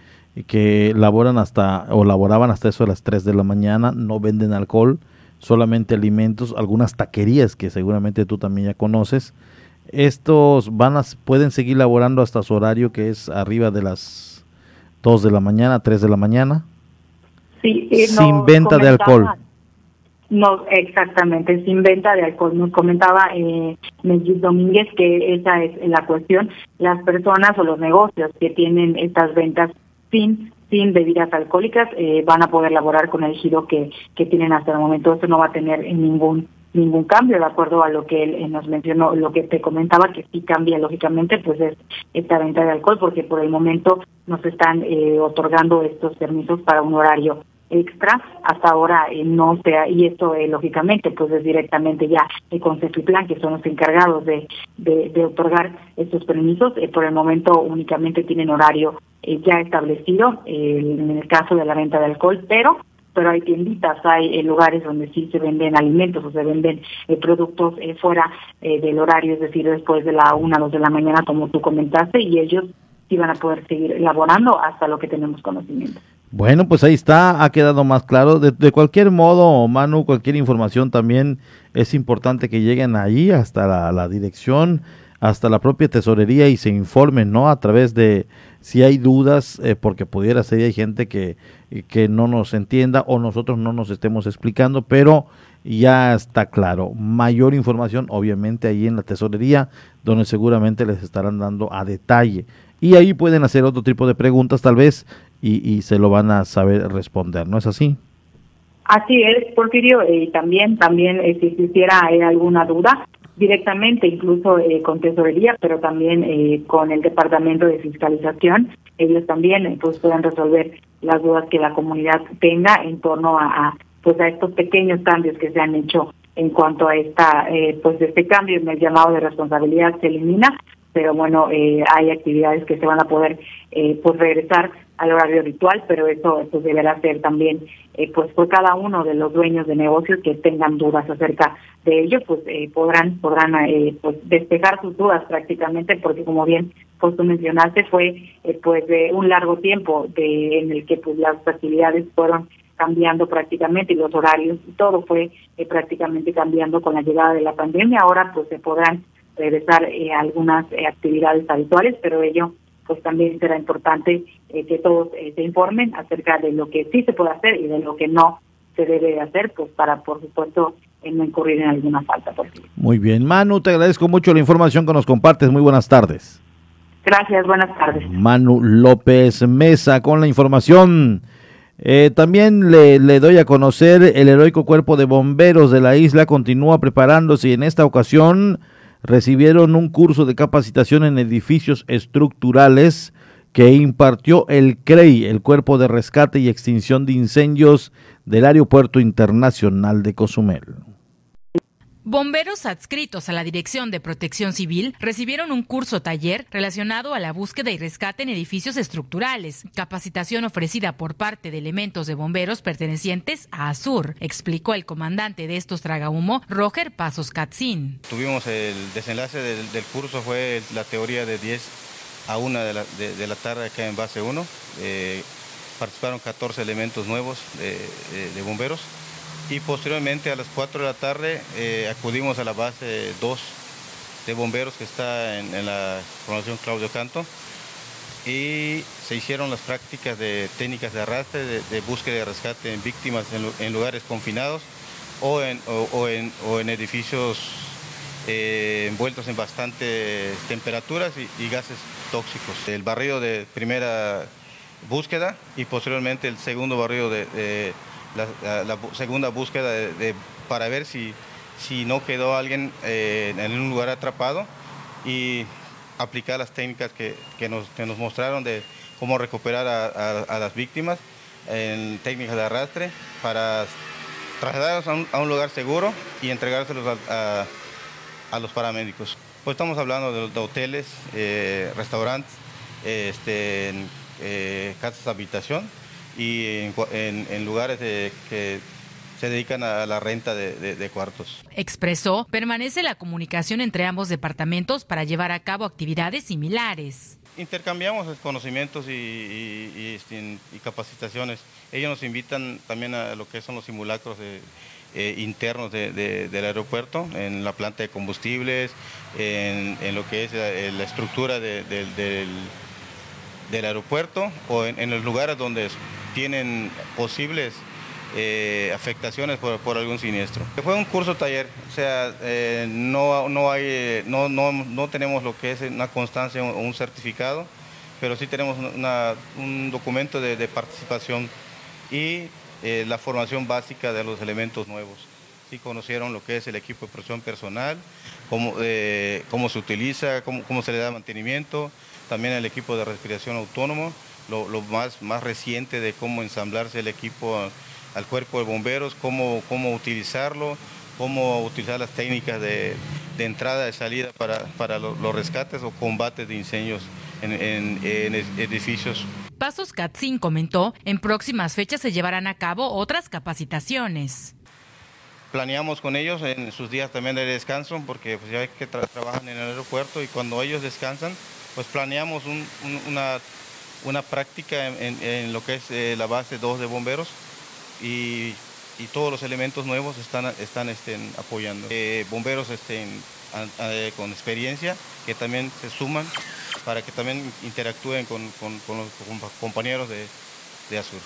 que laboran hasta o laboraban hasta eso a las 3 de la mañana, no venden alcohol, solamente alimentos, algunas taquerías que seguramente tú también ya conoces. Estos van a, pueden seguir laborando hasta su horario que es arriba de las 2 de la mañana, 3 de la mañana. Sí, sin venta de alcohol. No, exactamente, sin venta de alcohol. Nos comentaba eh, Domínguez que esa es la cuestión. Las personas o los negocios que tienen estas ventas sin sin bebidas alcohólicas eh, van a poder laborar con el giro que, que tienen hasta el momento. Esto no va a tener ningún ningún cambio de acuerdo a lo que él eh, nos mencionó, lo que te comentaba que sí cambia lógicamente, pues es esta venta de alcohol porque por el momento nos están eh, otorgando estos permisos para un horario extra hasta ahora eh, no sea y esto eh, lógicamente pues es directamente ya el Consejo y Plan que son los encargados de, de, otorgar estos permisos eh, por el momento únicamente tienen horario ya establecido en el caso de la venta de alcohol pero pero hay tienditas, hay lugares donde sí se venden alimentos o se venden productos fuera del horario, es decir, después de la una dos de la mañana, como tú comentaste, y ellos sí van a poder seguir elaborando hasta lo que tenemos conocimiento. Bueno, pues ahí está, ha quedado más claro. De, cualquier modo, Manu, cualquier información también es importante que lleguen ahí hasta la, dirección, hasta la propia tesorería y se informen, ¿no? A través de si hay dudas, eh, porque pudiera ser hay gente que, que no nos entienda o nosotros no nos estemos explicando, pero ya está claro. Mayor información, obviamente, ahí en la tesorería, donde seguramente les estarán dando a detalle. Y ahí pueden hacer otro tipo de preguntas, tal vez y, se lo van a saber responder, ¿no es así? Así es, Porfirio, y también, también eh, si existiera alguna duda, directamente incluso eh, con tesorería, pero también eh, con el departamento de fiscalización, ellos también pues puedan resolver las dudas que la comunidad tenga en torno a, pues a estos pequeños cambios que se han hecho en cuanto a esta pues este cambio en el llamado de responsabilidad se elimina pero bueno hay actividades que se van a poder pues regresar al horario habitual, pero eso pues deberá ser también eh, pues por cada uno de los dueños de negocios que tengan dudas acerca de ello, pues eh, podrán podrán eh, pues despejar sus dudas prácticamente porque como bien pues tú mencionaste fue pues de un largo tiempo de en el que pues las actividades fueron cambiando prácticamente y los horarios y todo fue prácticamente cambiando con la llegada de la pandemia. Ahora pues se podrán regresar algunas actividades habituales, pero ello pues también será importante eh, que todos eh, se informen acerca de lo que sí se puede hacer y de lo que no se debe hacer, pues para, por supuesto, eh, no incurrir en alguna falta. Muy bien, Manu, te agradezco mucho la información que nos compartes. Muy buenas tardes. Gracias, buenas tardes. Manu López Mesa con la información. también le, le, doy a conocer el heroico cuerpo de bomberos de la isla continúa preparándose y en esta ocasión recibieron un curso de capacitación en edificios estructurales que impartió el CREI, el Cuerpo de Rescate y Extinción de Incendios del Aeropuerto Internacional de Cozumel. Bomberos adscritos a la Dirección de Protección Civil recibieron un curso taller relacionado a la búsqueda y rescate en edificios estructurales, capacitación ofrecida por parte de elementos de bomberos pertenecientes a ASUR, explicó el comandante de estos tragahumo, Roger Pasos Katzin. Tuvimos el desenlace del, curso, fue la teoría de 10 a 1 de la, tarde acá en base 1. Eh, participaron 14 elementos nuevos de bomberos y posteriormente a las 4 de la tarde eh, acudimos a la base 2 de bomberos que está en, la formación Claudio Canto y se hicieron las prácticas de técnicas de arrastre, de, búsqueda y rescate en víctimas en, lugares confinados o en, o, en, o en edificios eh, envueltos en bastantes temperaturas y, gases tóxicos. El barrido de primera búsqueda y posteriormente el segundo barrido de, la, segunda búsqueda para ver si, si no quedó alguien eh, en un lugar atrapado y aplicar las técnicas que, nos, nos, mostraron de cómo recuperar a, las víctimas en técnicas de arrastre para trasladarlos a un, lugar seguro y entregárselos a, los paramédicos. Pues estamos hablando de, hoteles, eh, restaurantes, este, eh, casas de habitación y en, lugares que se dedican a la renta de, cuartos. Expresó, permanece la comunicación entre ambos departamentos para llevar a cabo actividades similares. Intercambiamos conocimientos y, este, capacitaciones. Ellos nos invitan también a lo que son los simulacros eh, internos del aeropuerto, en la planta de combustibles, en, lo que es eh, la, estructura del, aeropuerto o en, en los lugares donde tienen posibles eh, afectaciones por, algún siniestro. Fue un curso taller, o sea, eh, no, no, hay, no, no, no, tenemos lo que es una constancia o un certificado, pero sí tenemos un documento de, participación y eh, la formación básica de los elementos nuevos. Sí conocieron lo que es el equipo de protección personal, cómo, cómo se utiliza, cómo, cómo, se le da mantenimiento, también el equipo de respiración autónomo, lo, lo más, más reciente de cómo ensamblarse el equipo al cuerpo de bomberos, cómo, cómo utilizarlo, cómo utilizar las técnicas de, entrada y salida para, los, rescates o combates de incendios en, edificios. Pasos Katzin comentó, en próximas fechas se llevarán a cabo otras capacitaciones. Planeamos con ellos en sus días también de descanso, porque pues, ya que trabajan en el aeropuerto y cuando ellos descansan, pues planeamos una, una práctica en, lo que es eh, la base 2 de bomberos, y, todos los elementos nuevos están, están estén, apoyando. Eh, bomberos estén, con experiencia que también se suman para que también interactúen con, los compañeros de, de Azur.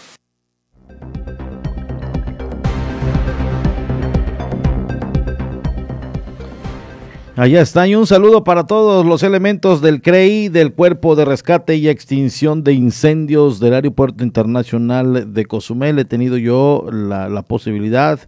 Allá está, y un saludo para todos los elementos del CREI, del Cuerpo de Rescate y Extinción de Incendios del Aeropuerto Internacional de Cozumel. He tenido yo la, posibilidad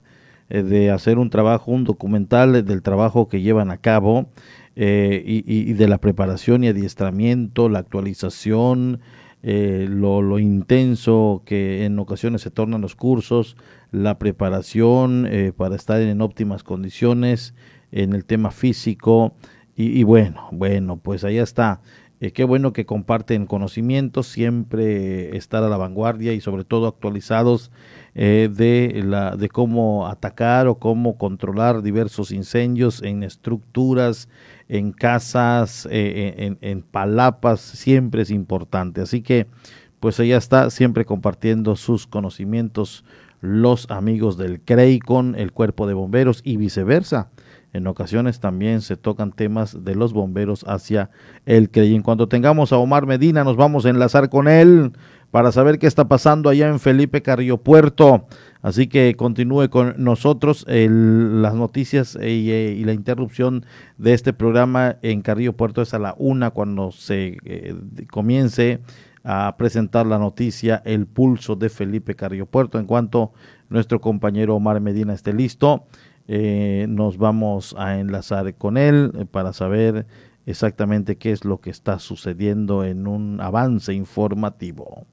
eh, de hacer un trabajo, un documental del trabajo que llevan a cabo eh, y, de la preparación y adiestramiento, la actualización, eh, lo, lo, intenso que en ocasiones se tornan los cursos, la preparación para estar en óptimas condiciones en el tema físico. Y, bueno, bueno, pues ahí está. Eh, qué bueno que comparten conocimientos, siempre estar a la vanguardia y sobre todo actualizados eh, de, la, de cómo atacar o cómo controlar diversos incendios en estructuras, en casas, eh, en, palapas, siempre es importante. Así que, pues allá está, siempre compartiendo sus conocimientos los amigos del CREICON, el cuerpo de bomberos y viceversa en ocasiones también se tocan temas de los bomberos hacia el CREI. En cuanto tengamos a Omar Medina, nos vamos a enlazar con él para saber qué está pasando allá en Felipe Carrillo Puerto. Así que continúe con nosotros las noticias eh, y, la interrupción de este programa en Carrillo Puerto es a la una cuando se eh, comience a presentar la noticia El Pulso de Felipe Carrillo Puerto. En cuanto nuestro compañero Omar Medina esté listo, eh, nos vamos a enlazar con él eh, para saber exactamente qué es lo que está sucediendo en un avance informativo.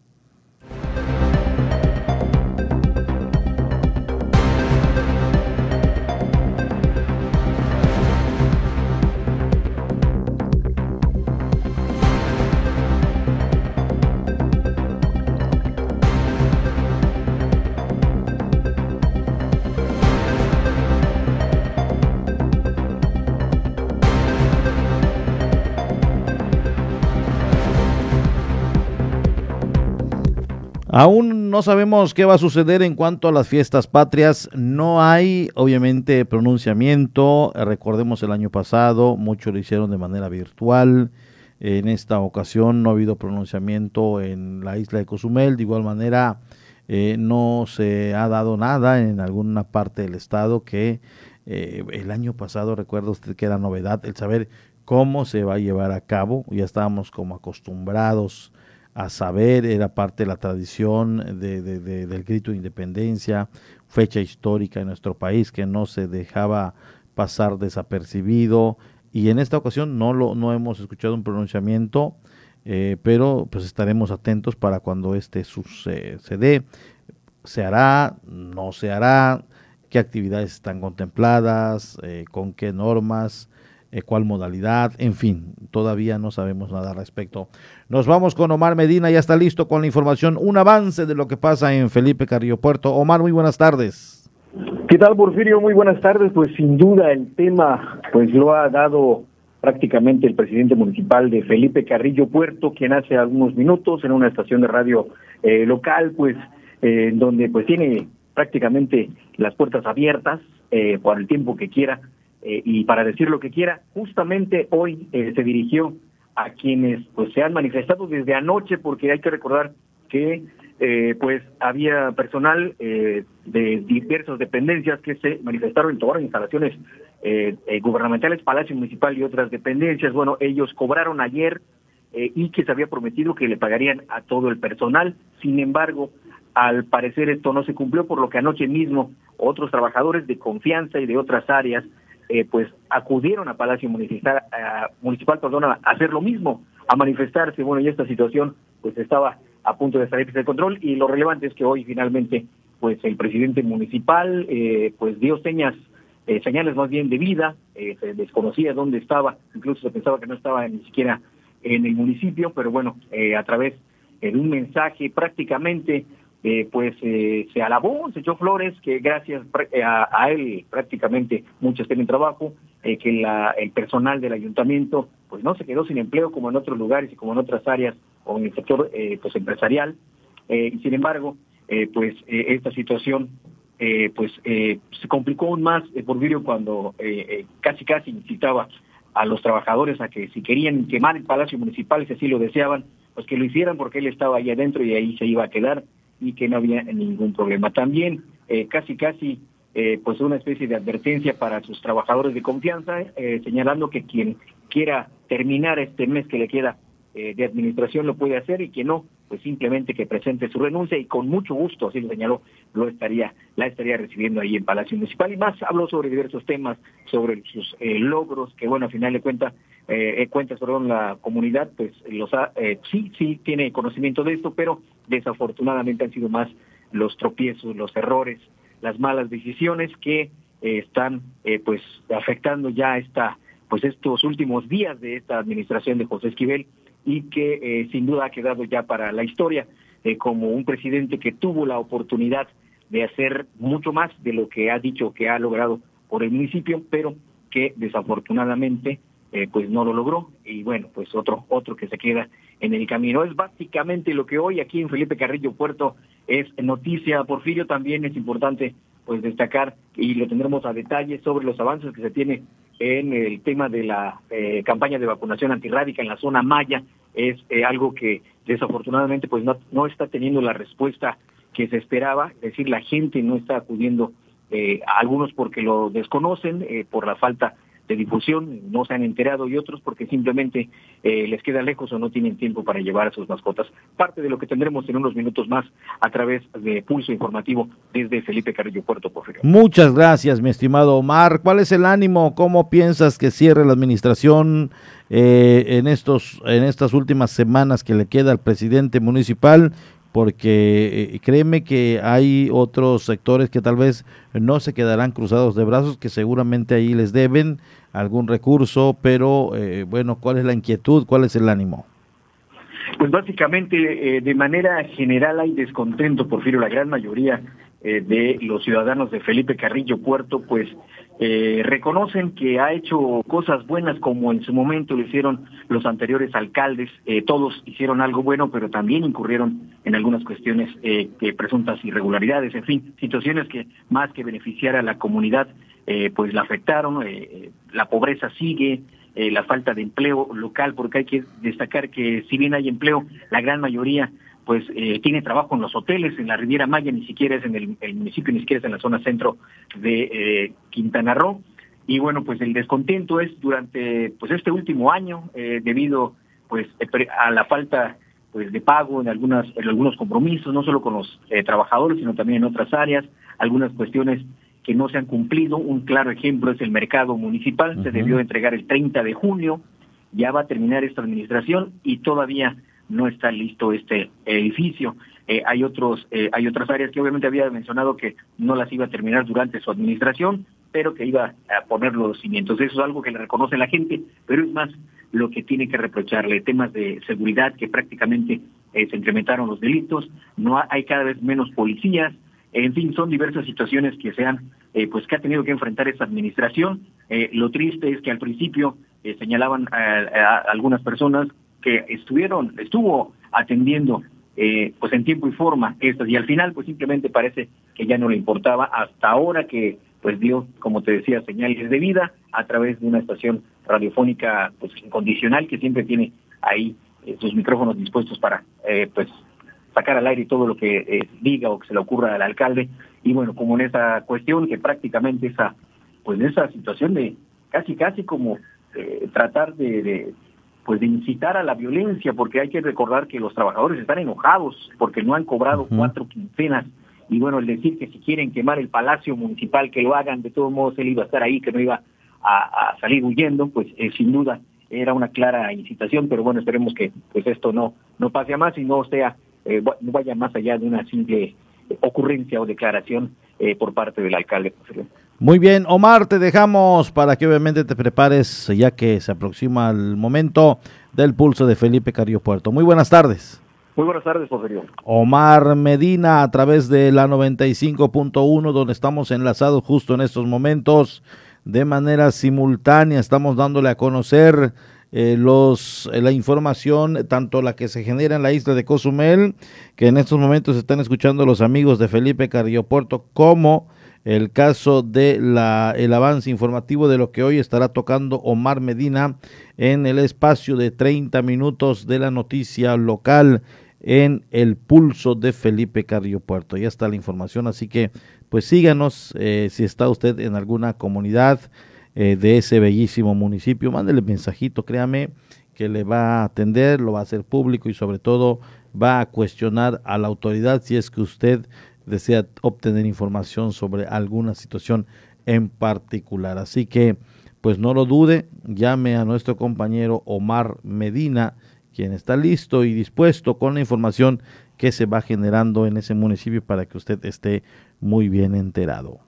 Aún no sabemos qué va a suceder en cuanto a las fiestas patrias. No hay, obviamente, pronunciamiento. Recordemos el año pasado, muchos lo hicieron de manera virtual. En esta ocasión no ha habido pronunciamiento en la isla de Cozumel. De igual manera, eh, no se ha dado nada en alguna parte del estado que eh, el año pasado, recuerda usted que era novedad el saber cómo se va a llevar a cabo, ya estábamos como acostumbrados a saber, era parte de la tradición de, del grito de independencia, fecha histórica en nuestro país que no se dejaba pasar desapercibido. Y en esta ocasión no lo no hemos escuchado un pronunciamiento eh, pero pues estaremos atentos para cuando este sucede se hará no se hará qué actividades están contempladas eh, con qué normas eh, cuál modalidad, en fin, todavía no sabemos nada al respecto. Nos vamos con Omar Medina, ya está listo con la información, un avance de lo que pasa en Felipe Carrillo Puerto. Omar, muy buenas tardes. ¿Qué tal, Porfirio? Muy buenas tardes. Pues sin duda el tema pues lo ha dado prácticamente el presidente municipal de Felipe Carrillo Puerto, quien hace algunos minutos en una estación de radio eh, local, pues eh, donde pues tiene prácticamente las puertas abiertas eh, por el tiempo que quiera eh, y para decir lo que quiera, justamente hoy eh, se dirigió a quienes pues se han manifestado desde anoche, porque hay que recordar que eh, pues había personal de diversas dependencias que se manifestaron en todas instalaciones gubernamentales, Palacio Municipal y otras dependencias. Bueno, ellos cobraron ayer y que se había prometido que le pagarían a todo el personal. Sin embargo, al parecer esto no se cumplió, por lo que anoche mismo otros trabajadores de confianza y de otras áreas eh, pues acudieron a Palacio Municipal, Municipal perdón, a hacer lo mismo, a manifestarse. Bueno, y esta situación pues estaba a punto de salir de control. Y lo relevante es que hoy finalmente pues el presidente municipal eh, pues dio señas, eh, señales más bien de vida, se desconocía dónde estaba, incluso se pensaba que no estaba ni siquiera en el municipio, pero bueno, a través de un mensaje prácticamente eh, pues eh, se alabó, se echó flores, que gracias eh, a, él prácticamente muchos tienen trabajo, que la, el personal del ayuntamiento pues no se quedó sin empleo como en otros lugares y como en otras áreas o en el sector pues empresarial. sin embargo, pues esta situación pues se complicó aún más, por vídeo cuando casi casi incitaba a los trabajadores a que si querían quemar el Palacio Municipal, si así lo deseaban, pues que lo hicieran porque él estaba ahí adentro y ahí se iba a quedar y que no había ningún problema. También eh, casi casi eh, pues una especie de advertencia para sus trabajadores de confianza, eh, señalando que quien quiera terminar este mes que le queda de administración lo puede hacer y que no, pues simplemente que presente su renuncia y con mucho gusto, así lo señaló, lo estaría, la estaría recibiendo ahí en Palacio Municipal. Y más habló sobre diversos temas, sobre sus logros, que bueno, al final de cuentas, eh, cuentas, perdón, la comunidad, pues los sí, sí tiene conocimiento de esto, pero desafortunadamente han sido más los tropiezos, los errores, las malas decisiones que eh, están eh, pues afectando ya esta pues estos últimos días de esta administración de José Esquivel y que eh, sin duda ha quedado ya para la historia como un presidente que tuvo la oportunidad de hacer mucho más de lo que ha dicho que ha logrado por el municipio, pero que desafortunadamente pues no lo logró y bueno pues otro otro que se queda en el camino. Es básicamente lo que hoy aquí en Felipe Carrillo Puerto es noticia. Porfirio también es importante pues destacar y lo tendremos a detalle sobre los avances que se tiene en el tema de la eh, campaña de vacunación antirrábica en la zona Maya. Es eh, algo que desafortunadamente pues no, no está teniendo la respuesta que se esperaba, es decir, la gente no está acudiendo, eh, algunos porque lo desconocen, por la falta de difusión, no se han enterado y otros porque simplemente eh, les queda lejos o no tienen tiempo para llevar a sus mascotas. Parte de lo que tendremos en unos minutos más a través de Pulso Informativo desde Felipe Carrillo Puerto Porfirio. Muchas gracias, mi estimado Omar. ¿Cuál es el ánimo? ¿Cómo piensas que cierre la administración eh, en estos en estas últimas semanas que le queda al presidente municipal? Porque eh, créeme que hay otros sectores que tal vez no se quedarán cruzados de brazos, que seguramente ahí les deben algún recurso, pero eh, bueno, ¿cuál es la inquietud? ¿Cuál es el ánimo? Pues básicamente, eh, de manera general hay descontento, Porfirio, la gran mayoría de los ciudadanos de Felipe Carrillo Puerto, pues eh, reconocen que ha hecho cosas buenas como en su momento lo hicieron los anteriores alcaldes, eh, todos hicieron algo bueno, pero también incurrieron en algunas cuestiones eh, de presuntas irregularidades, en fin, situaciones que más que beneficiar a la comunidad, eh, pues la afectaron, la pobreza sigue, la falta de empleo local, porque hay que destacar que si bien hay empleo, la gran mayoría pues eh, tiene trabajo en los hoteles en la Riviera Maya, ni siquiera es en el, municipio, ni siquiera es en la zona centro de eh, Quintana Roo. Y bueno, pues el descontento es durante pues este último año, eh, debido pues a la falta pues de pago en algunas en algunos compromisos, no solo con los trabajadores, sino también en otras áreas, algunas cuestiones que no se han cumplido. Un claro ejemplo es el mercado municipal, se debió entregar el 30 de junio, ya va a terminar esta administración y todavía no está listo este edificio. Eh, hay otros, eh, hay otras áreas que obviamente había mencionado que no las iba a terminar durante su administración, pero que iba a poner los cimientos. Eso es algo que le reconoce la gente, pero es más lo que tiene que reprocharle. Temas de seguridad que prácticamente eh, se incrementaron los delitos, no hay cada vez menos policías, en fin, son diversas situaciones que se han, pues que ha tenido que enfrentar esta administración. lo triste es que al principio señalaban a algunas personas que estuvieron, estuvo atendiendo eh, pues en tiempo y forma estas y al final pues simplemente parece que ya no le importaba hasta ahora que pues dio, como te decía, señales de vida a través de una estación radiofónica pues incondicional que siempre tiene ahí eh, sus micrófonos dispuestos para eh, pues sacar al aire todo lo que diga o que se le ocurra al alcalde. Y bueno como en esa cuestión que prácticamente esa pues esa situación de casi casi como tratar de pues de incitar a la violencia, porque hay que recordar que los trabajadores están enojados porque no han cobrado cuatro quincenas. Y bueno, el decir que si quieren quemar el palacio municipal, que lo hagan, de todos modos él iba a estar ahí, que no iba a, salir huyendo, pues eh, sin duda era una clara incitación, pero bueno, esperemos que pues esto no, no pase a más y no sea, eh, no vaya más allá de una simple ocurrencia o declaración eh, por parte del alcalde. Muy bien, Omar, te dejamos para que obviamente te prepares ya que se aproxima el momento del pulso de Felipe Carrillo Puerto. Muy buenas tardes. Muy buenas tardes, Porfirio. Omar Medina a través de la 95.1 donde estamos enlazados justo en estos momentos de manera simultánea. Estamos dándole a conocer eh, los, eh, la información, tanto la que se genera en la isla de Cozumel, que en estos momentos están escuchando los amigos de Felipe Carrillo Puerto, como el caso de la el avance informativo de lo que hoy estará tocando Omar Medina en el espacio de 30 minutos de la noticia local en el pulso de Felipe Carrillo Puerto. Ya está la información, así que pues síganos eh, si está usted en alguna comunidad eh, de ese bellísimo municipio, mándele mensajito, créame que le va a atender, lo va a hacer público y sobre todo va a cuestionar a la autoridad si es que usted desea obtener información sobre alguna situación en particular. Así que, pues no lo dude, llame a nuestro compañero Omar Medina, quien está listo y dispuesto con la información que se va generando en ese municipio para que usted esté muy bien enterado.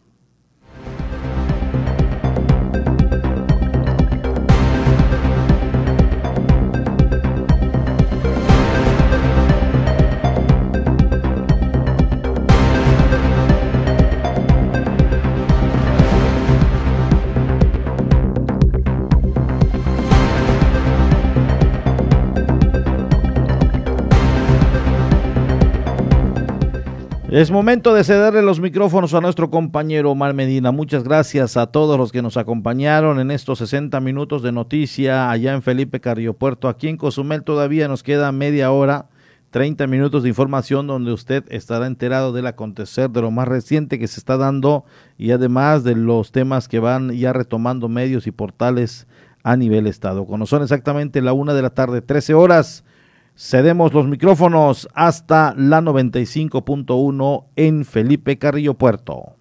Es momento de cederle los micrófonos a nuestro compañero Omar Medina. Muchas gracias a todos los que nos acompañaron en estos 60 minutos de noticia allá en Felipe Carrillo Puerto. Aquí en Cozumel todavía nos queda media hora, 30 minutos de información donde usted estará enterado del acontecer, de lo más reciente que se está dando y además de los temas que van ya retomando medios y portales a nivel estado. Cuando son exactamente la una de la tarde, 13 horas. Cedemos los micrófonos hasta la 95.1 en Felipe Carrillo Puerto.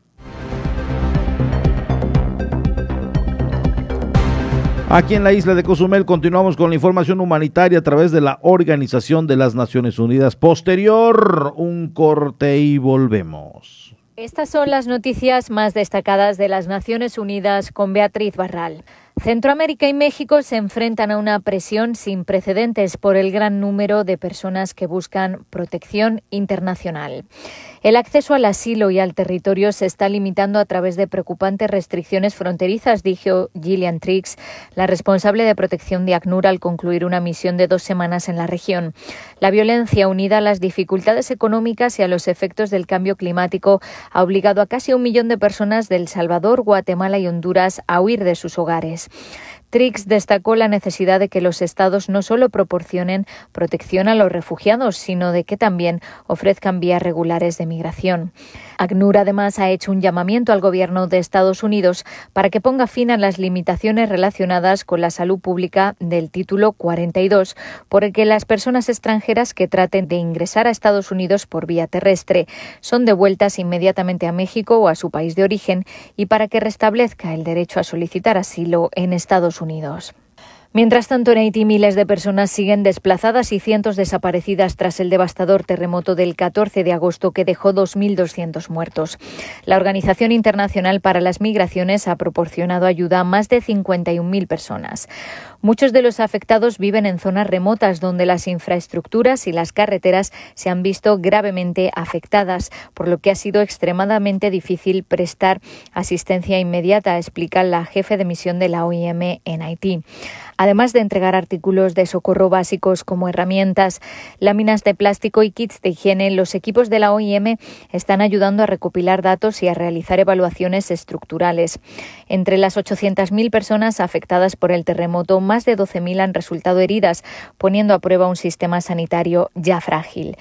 Aquí en la isla de Cozumel continuamos con la información humanitaria a través de la Organización de las Naciones Unidas. Posterior, un corte y volvemos. Estas son las noticias más destacadas de las Naciones Unidas con Beatriz Barral. Centroamérica y México se enfrentan a una presión sin precedentes por el gran número de personas que buscan protección internacional. El acceso al asilo y al territorio se está limitando a través de preocupantes restricciones fronterizas, dijo Gillian Trix, la responsable de protección de ACNUR al concluir una misión de dos semanas en la región. La violencia unida a las dificultades económicas y a los efectos del cambio climático ha obligado a casi un millón de personas de El Salvador, Guatemala y Honduras a huir de sus hogares. Trix destacó la necesidad de que los estados no solo proporcionen protección a los refugiados, sino de que también ofrezcan vías regulares de migración. ACNUR además ha hecho un llamamiento al gobierno de Estados Unidos para que ponga fin a las limitaciones relacionadas con la salud pública del título 42, por el que las personas extranjeras que traten de ingresar a Estados Unidos por vía terrestre son devueltas inmediatamente a México o a su país de origen y para que restablezca el derecho a solicitar asilo en Estados Unidos. Mientras tanto, en Haití miles de personas siguen desplazadas y cientos desaparecidas tras el devastador terremoto del 14 de agosto que dejó 2.200 muertos. La Organización Internacional para las Migraciones ha proporcionado ayuda a más de 51.000 personas. Muchos de los afectados viven en zonas remotas donde las infraestructuras y las carreteras se han visto gravemente afectadas, por lo que ha sido extremadamente difícil prestar asistencia inmediata, explica la jefe de misión de la OIM en Haití además de entregar artículos de socorro básicos como herramientas, láminas de plástico y kits de higiene, los equipos de la OIM están ayudando a recopilar datos y a realizar evaluaciones estructurales. Entre las 800.000 personas afectadas por el terremoto, más de 12.000 han resultado heridas, poniendo a prueba un sistema sanitario ya frágil.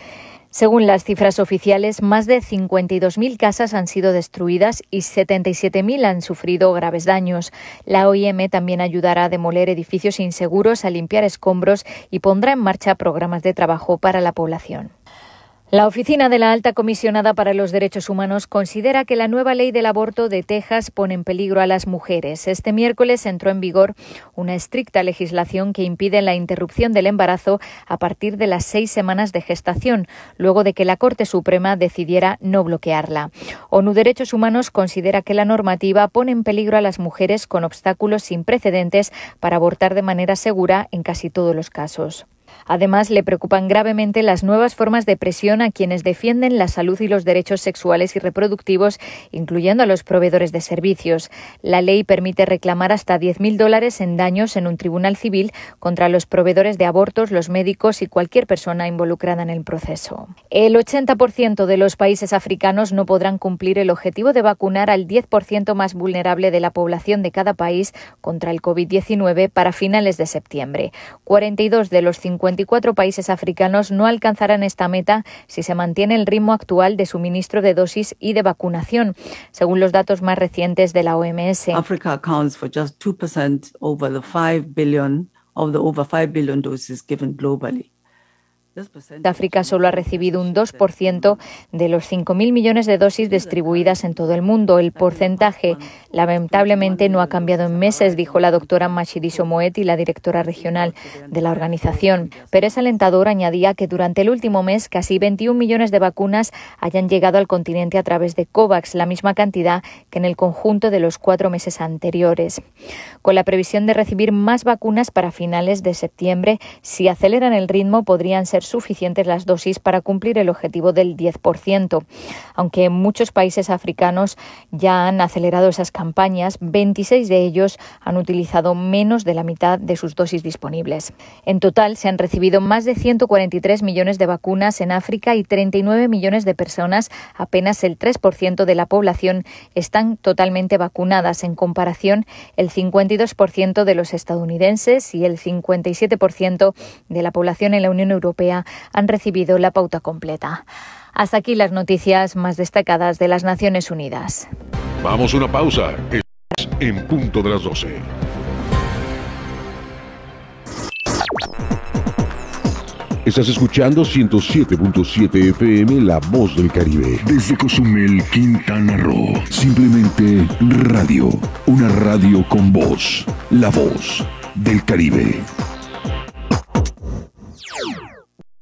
Según las cifras oficiales, más de 52.000 casas han sido destruidas y 77.000 han sufrido graves daños. La OIM también ayudará a demoler edificios inseguros, a limpiar escombros y pondrá en marcha programas de trabajo para la población. La Oficina de la Alta Comisionada para los Derechos Humanos considera que la nueva ley del aborto de Texas pone en peligro a las mujeres. Este miércoles entró en vigor una estricta legislación que impide la interrupción del embarazo a partir de las seis semanas de gestación, luego de que la Corte Suprema decidiera no bloquearla. ONU Derechos Humanos considera que la normativa pone en peligro a las mujeres con obstáculos sin precedentes para abortar de manera segura en casi todos los casos. Además, le preocupan gravemente las nuevas formas de presión a quienes defienden la salud y los derechos sexuales y reproductivos, incluyendo a los proveedores de servicios. La ley permite reclamar hasta 10.000 dólares en daños en un tribunal civil contra los proveedores de abortos, los médicos y cualquier persona involucrada en el proceso. El 80% de los países africanos no podrán cumplir el objetivo de vacunar al 10% más vulnerable de la población de cada país contra el COVID-19 para finales de septiembre. 42 de los 50 24 países africanos no alcanzarán esta meta si se mantiene el ritmo actual de suministro de dosis y de vacunación, según los datos más recientes de la OMS. Africa accounts for just 2% over the 5 billion of the over 5 billion doses given globally. África solo ha recibido un 2% de los 5.000 millones de dosis distribuidas en todo el mundo. El porcentaje, lamentablemente, no ha cambiado en meses, dijo la doctora Machidiso Moeti, la directora regional de la organización. Pero es alentador, añadía, que durante el último mes casi 21 millones de vacunas hayan llegado al continente a través de COVAX, la misma cantidad que en el conjunto de los cuatro meses anteriores. Con la previsión de recibir más vacunas para finales de septiembre, si aceleran el ritmo, podrían ser suficientes las dosis para cumplir el objetivo del 10%. Aunque muchos países africanos ya han acelerado esas campañas, 26 de ellos han utilizado menos de la mitad de sus dosis disponibles. En total, se han recibido más de 143 millones de vacunas en África y 39 millones de personas, apenas el 3% de la población, están totalmente vacunadas. En comparación, el 52% de los estadounidenses y el 57% de la población en la Unión Europea han recibido la pauta completa. Hasta aquí las noticias más destacadas de las Naciones Unidas. Vamos a una pausa. en punto de las 12. Estás escuchando 107.7 FM La Voz del Caribe. Desde Cozumel, Quintana Roo. Simplemente radio. Una radio con voz. La Voz del Caribe.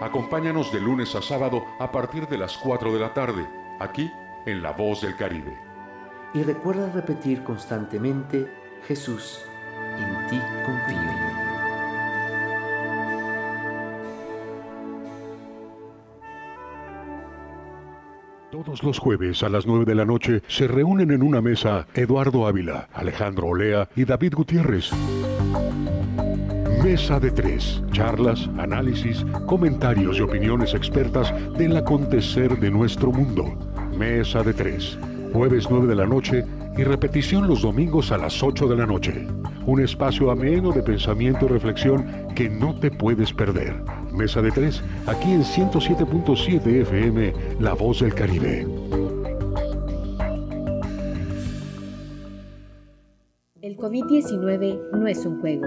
Acompáñanos de lunes a sábado a partir de las 4 de la tarde, aquí en La Voz del Caribe. Y recuerda repetir constantemente, Jesús, en ti confío. Todos los jueves a las 9 de la noche se reúnen en una mesa Eduardo Ávila, Alejandro Olea y David Gutiérrez. Mesa de tres. Charlas, análisis, comentarios y opiniones expertas del acontecer de nuestro mundo. Mesa de tres. Jueves 9 de la noche y repetición los domingos a las 8 de la noche. Un espacio ameno de pensamiento y reflexión que no te puedes perder. Mesa de tres, aquí en 107.7 FM, La Voz del Caribe. El COVID-19 no es un juego.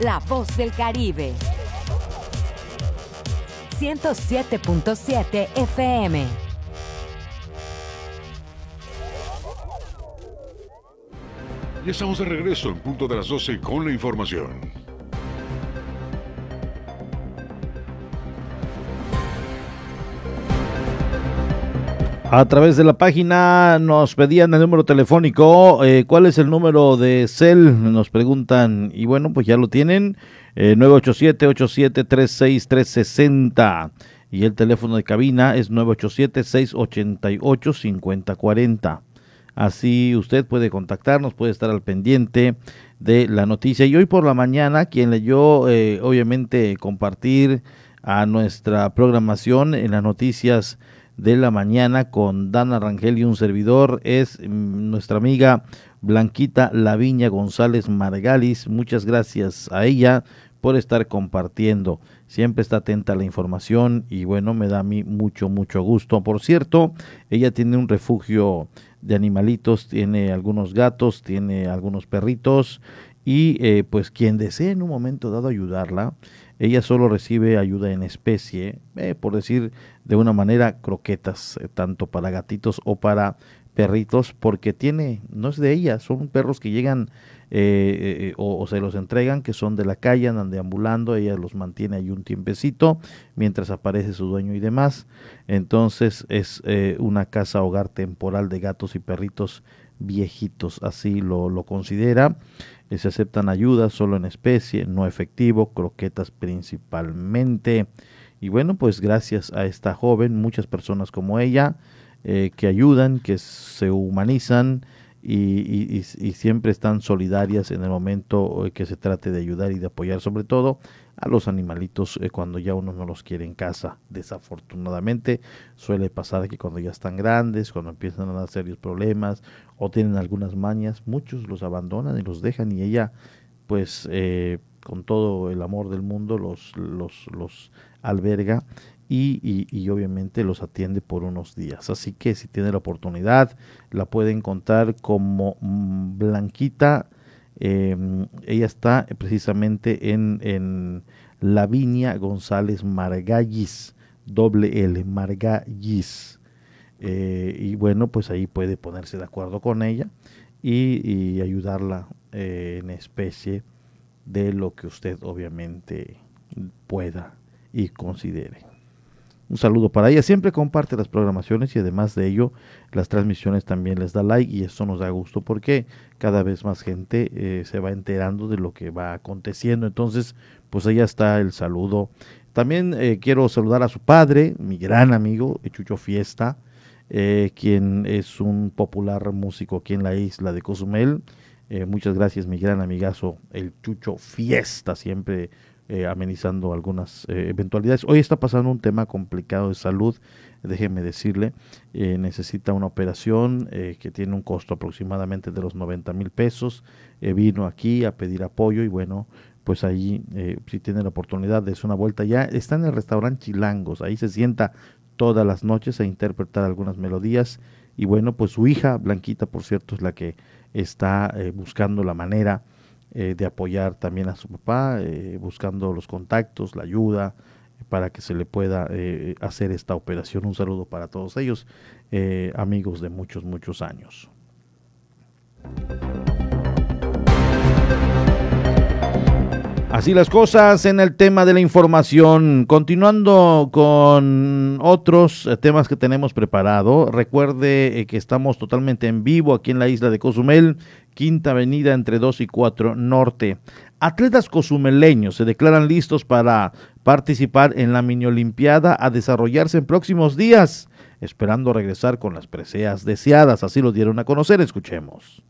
La Voz del Caribe. 107.7 FM. Y estamos de regreso en punto de las 12 con la información. A través de la página nos pedían el número telefónico. eh, ¿Cuál es el número de CEL? Nos preguntan. Y bueno, pues ya lo tienen. Eh, 987-8736-360. Y el teléfono de cabina es 987-688-5040. Así usted puede contactarnos, puede estar al pendiente de la noticia. Y hoy por la mañana, quien leyó, eh, obviamente, compartir a nuestra programación en las noticias de la mañana con Dana Rangel y un servidor es mm, nuestra amiga Blanquita Laviña González Margalis. Muchas gracias a ella por estar compartiendo. Siempre está atenta a la información y bueno, me da a mí mucho, mucho gusto. Por cierto, ella tiene un refugio de animalitos, tiene algunos gatos, tiene algunos perritos y eh, pues quien desee en un momento dado ayudarla, ella solo recibe ayuda en especie, eh, por decir de una manera, croquetas, eh, tanto para gatitos o para perritos, porque tiene, no es de ella, son perros que llegan eh, o, se los entregan, que son de la calle, andan deambulando, ella los mantiene ahí un tiempecito, mientras aparece su dueño y demás. Entonces es una casa hogar temporal de gatos y perritos viejitos, así lo considera. Eh, se aceptan ayudas solo en especie, no efectivo, croquetas principalmente. Y bueno, pues gracias a esta joven, muchas personas como ella, eh, que ayudan, que se humanizan y, y- y- y siempre están solidarias en el momento eh, que se trate de ayudar y de apoyar sobre todo a los animalitos eh, cuando ya uno no los quiere en casa. Desafortunadamente suele pasar que cuando ya están grandes, cuando empiezan a dar serios problemas o tienen algunas mañas, muchos los abandonan y los dejan y ella pues eh, con todo el amor del mundo los, los, los alberga y, y- obviamente los atiende por unos días. Así que si tiene la oportunidad, la puede encontrar como mm, Blanquita. Eh, ella está precisamente en, en Lavinia González Margallis, doble L, Margallis. Eh, y bueno, pues ahí puede ponerse de acuerdo con ella y, y ayudarla eh, en especie de lo que usted obviamente pueda y considere. Un saludo para ella. Siempre comparte las programaciones y además de ello, las transmisiones también les da like y eso nos da gusto porque cada vez más gente eh, se va enterando de lo que va aconteciendo. Entonces, pues ahí está el saludo. También eh, quiero saludar a su padre, mi gran amigo, Chucho Fiesta, eh, quien es un popular músico aquí en la isla de Cozumel. muchas gracias, mi gran amigazo, el Chucho Fiesta, siempre eh, amenizando algunas eh, eventualidades. Hoy está pasando un tema complicado de salud, déjeme decirle, eh, necesita una operación que tiene un costo aproximadamente de los 90 mil pesos. vino aquí a pedir apoyo y bueno, pues ahí si tiene la oportunidad de hacer una vuelta ya, está en el restaurante Chilangos, ahí se sienta todas las noches a interpretar algunas melodías y bueno, pues su hija, Blanquita, por cierto, es la que está buscando la manera eh, de apoyar también a su papá, eh, buscando los contactos, la ayuda eh, para que se le pueda hacer esta operación. Un saludo para todos ellos, amigos de muchos, muchos años. Así las cosas en el tema de la información. Continuando con otros temas que tenemos preparado, recuerde que estamos totalmente en vivo aquí en la isla de Cozumel Quinta Avenida entre 2 y 4 Norte. Atletas cozumeleños se declaran listos para participar en la mini olimpiada a desarrollarse en próximos días, esperando regresar con las preseas deseadas. Así lo dieron a conocer. Escuchemos.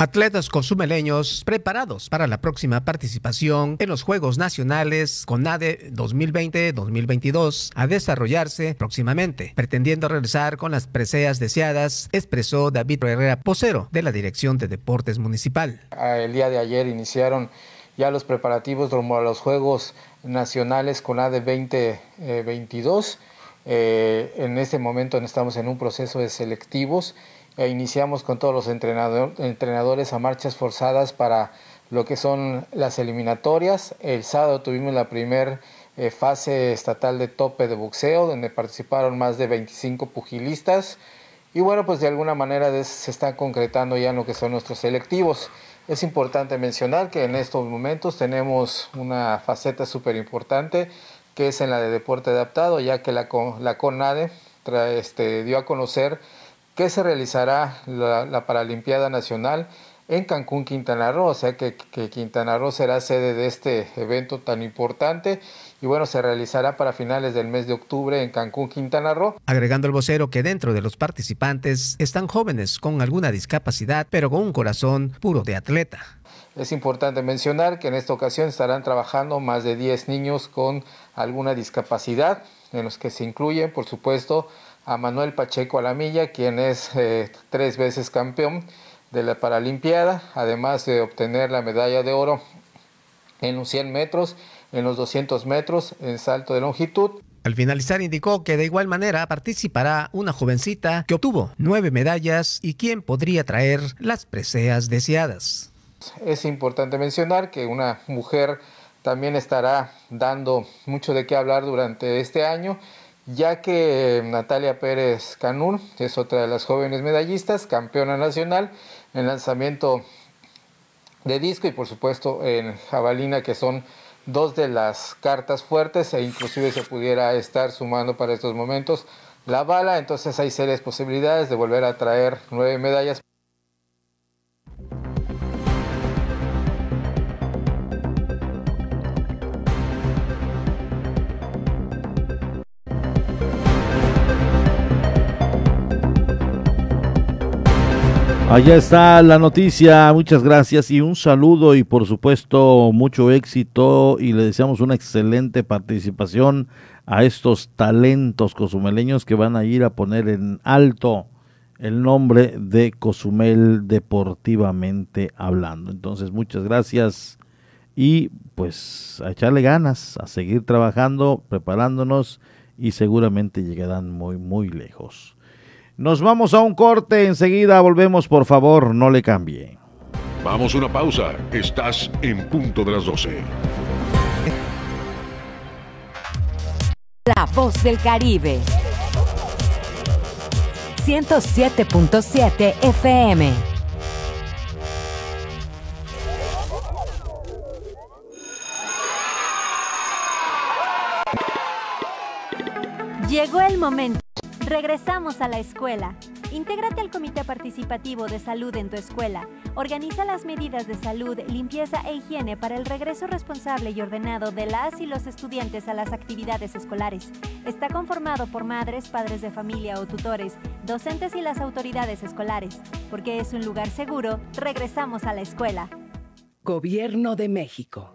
Atletas consumeleños preparados para la próxima participación en los Juegos Nacionales CONADE 2020-2022 a desarrollarse próximamente, pretendiendo regresar con las preseas deseadas, expresó David Herrera Posero de la Dirección de Deportes Municipal. El día de ayer iniciaron ya los preparativos rumbo a los Juegos Nacionales CONADE 2022. Eh, en este momento estamos en un proceso de selectivos e iniciamos con todos los entrenadores a marchas forzadas para lo que son las eliminatorias. El sábado tuvimos la primera eh, fase estatal de tope de boxeo, donde participaron más de 25 pugilistas. Y bueno, pues de alguna manera se están concretando ya en lo que son nuestros selectivos. Es importante mencionar que en estos momentos tenemos una faceta súper importante, que es en la de deporte adaptado, ya que la, la CONADE este, dio a conocer que se realizará la, Paralimpiada Nacional en Cancún, Quintana Roo, o sea que, Quintana Roo será sede de este evento tan importante y bueno, se realizará para finales del mes de octubre en Cancún, Quintana Roo. Agregando el vocero que dentro de los participantes están jóvenes con alguna discapacidad, pero con un corazón puro de atleta. Es importante mencionar que en esta ocasión estarán trabajando más de 10 niños con alguna discapacidad, en los que se incluyen, por supuesto, a Manuel Pacheco Alamilla, quien es eh, tres veces campeón de la Paralimpiada, además de obtener la medalla de oro en los 100 metros, en los 200 metros, en salto de longitud. Al finalizar indicó que de igual manera participará una jovencita que obtuvo nueve medallas y quien podría traer las preseas deseadas. Es importante mencionar que una mujer también estará dando mucho de qué hablar durante este año ya que Natalia Pérez Canún es otra de las jóvenes medallistas, campeona nacional en lanzamiento de disco y por supuesto en jabalina, que son dos de las cartas fuertes e inclusive se pudiera estar sumando para estos momentos la bala, entonces hay serias posibilidades de volver a traer nueve medallas. Allá está la noticia, muchas gracias y un saludo y por supuesto mucho éxito y le deseamos una excelente participación a estos talentos cozumeleños que van a ir a poner en alto el nombre de Cozumel deportivamente hablando. Entonces muchas gracias y pues a echarle ganas, a seguir trabajando, preparándonos y seguramente llegarán muy muy lejos. Nos vamos a un corte, enseguida volvemos, por favor, no le cambie. Vamos a una pausa, estás en punto de las 12. La voz del Caribe. 107.7 FM. Llegó el momento Regresamos a la escuela. Intégrate al Comité Participativo de Salud en tu escuela. Organiza las medidas de salud, limpieza e higiene para el regreso responsable y ordenado de las y los estudiantes a las actividades escolares. Está conformado por madres, padres de familia o tutores, docentes y las autoridades escolares. Porque es un lugar seguro, regresamos a la escuela. Gobierno de México.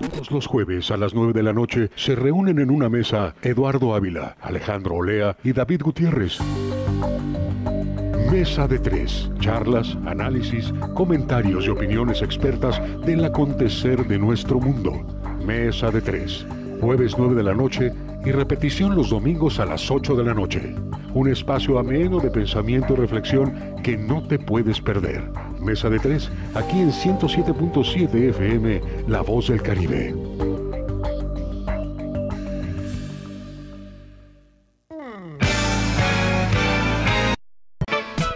Todos los jueves a las 9 de la noche se reúnen en una mesa Eduardo Ávila, Alejandro Olea y David Gutiérrez. Mesa de tres. Charlas, análisis, comentarios y opiniones expertas del acontecer de nuestro mundo. Mesa de tres. Jueves 9 de la noche y repetición los domingos a las 8 de la noche. Un espacio ameno de pensamiento y reflexión que no te puedes perder. Mesa de tres, aquí en 107.7 FM, La Voz del Caribe.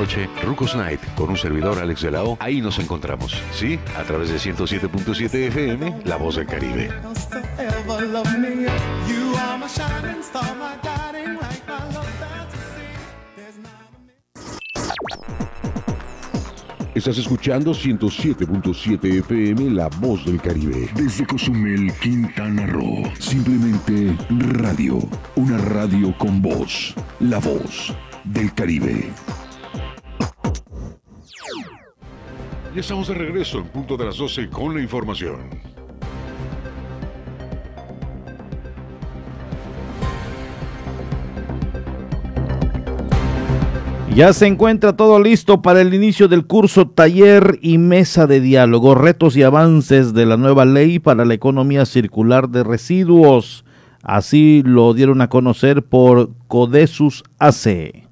noche, Rucos Night, con un servidor Alex de la. Ahí nos encontramos, ¿sí? A través de 107.7 FM, La Voz del Caribe. Estás escuchando 107.7 FM La Voz del Caribe. Desde Cozumel, Quintana Roo. Simplemente radio. Una radio con voz. La Voz del Caribe. Ya estamos de regreso en punto de las 12 con la información. Ya se encuentra todo listo para el inicio del curso taller y mesa de diálogo, retos y avances de la nueva ley para la economía circular de residuos. Así lo dieron a conocer por Codesus AC.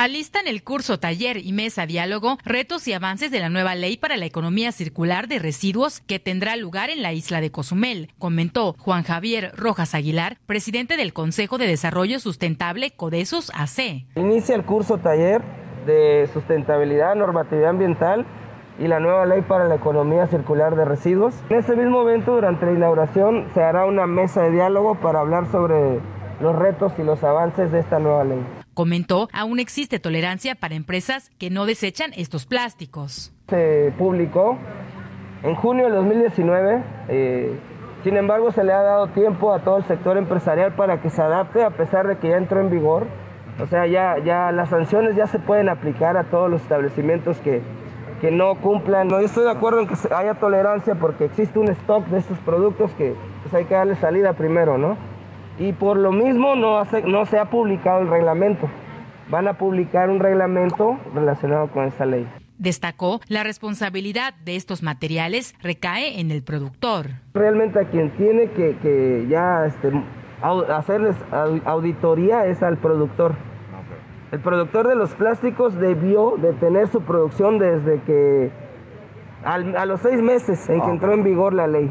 Alistan el curso Taller y Mesa Diálogo, retos y avances de la nueva ley para la economía circular de residuos que tendrá lugar en la isla de Cozumel, comentó Juan Javier Rojas Aguilar, presidente del Consejo de Desarrollo Sustentable Codesus AC. Inicia el curso Taller de Sustentabilidad, Normatividad Ambiental y la nueva ley para la economía circular de residuos. En este mismo evento, durante la inauguración, se hará una mesa de diálogo para hablar sobre los retos y los avances de esta nueva ley. Comentó, aún existe tolerancia para empresas que no desechan estos plásticos. Se publicó en junio del 2019, eh, sin embargo se le ha dado tiempo a todo el sector empresarial para que se adapte a pesar de que ya entró en vigor. O sea, ya, ya las sanciones ya se pueden aplicar a todos los establecimientos que, que no cumplan. No, yo estoy de acuerdo en que haya tolerancia porque existe un stock de estos productos que pues, hay que darle salida primero, ¿no? Y por lo mismo no, no se ha publicado el reglamento. Van a publicar un reglamento relacionado con esta ley. Destacó, la responsabilidad de estos materiales recae en el productor. Realmente a quien tiene que, ya este, hacerles auditoría es al productor. El productor de los plásticos debió de tener su producción desde que a los seis meses en que entró en vigor la ley.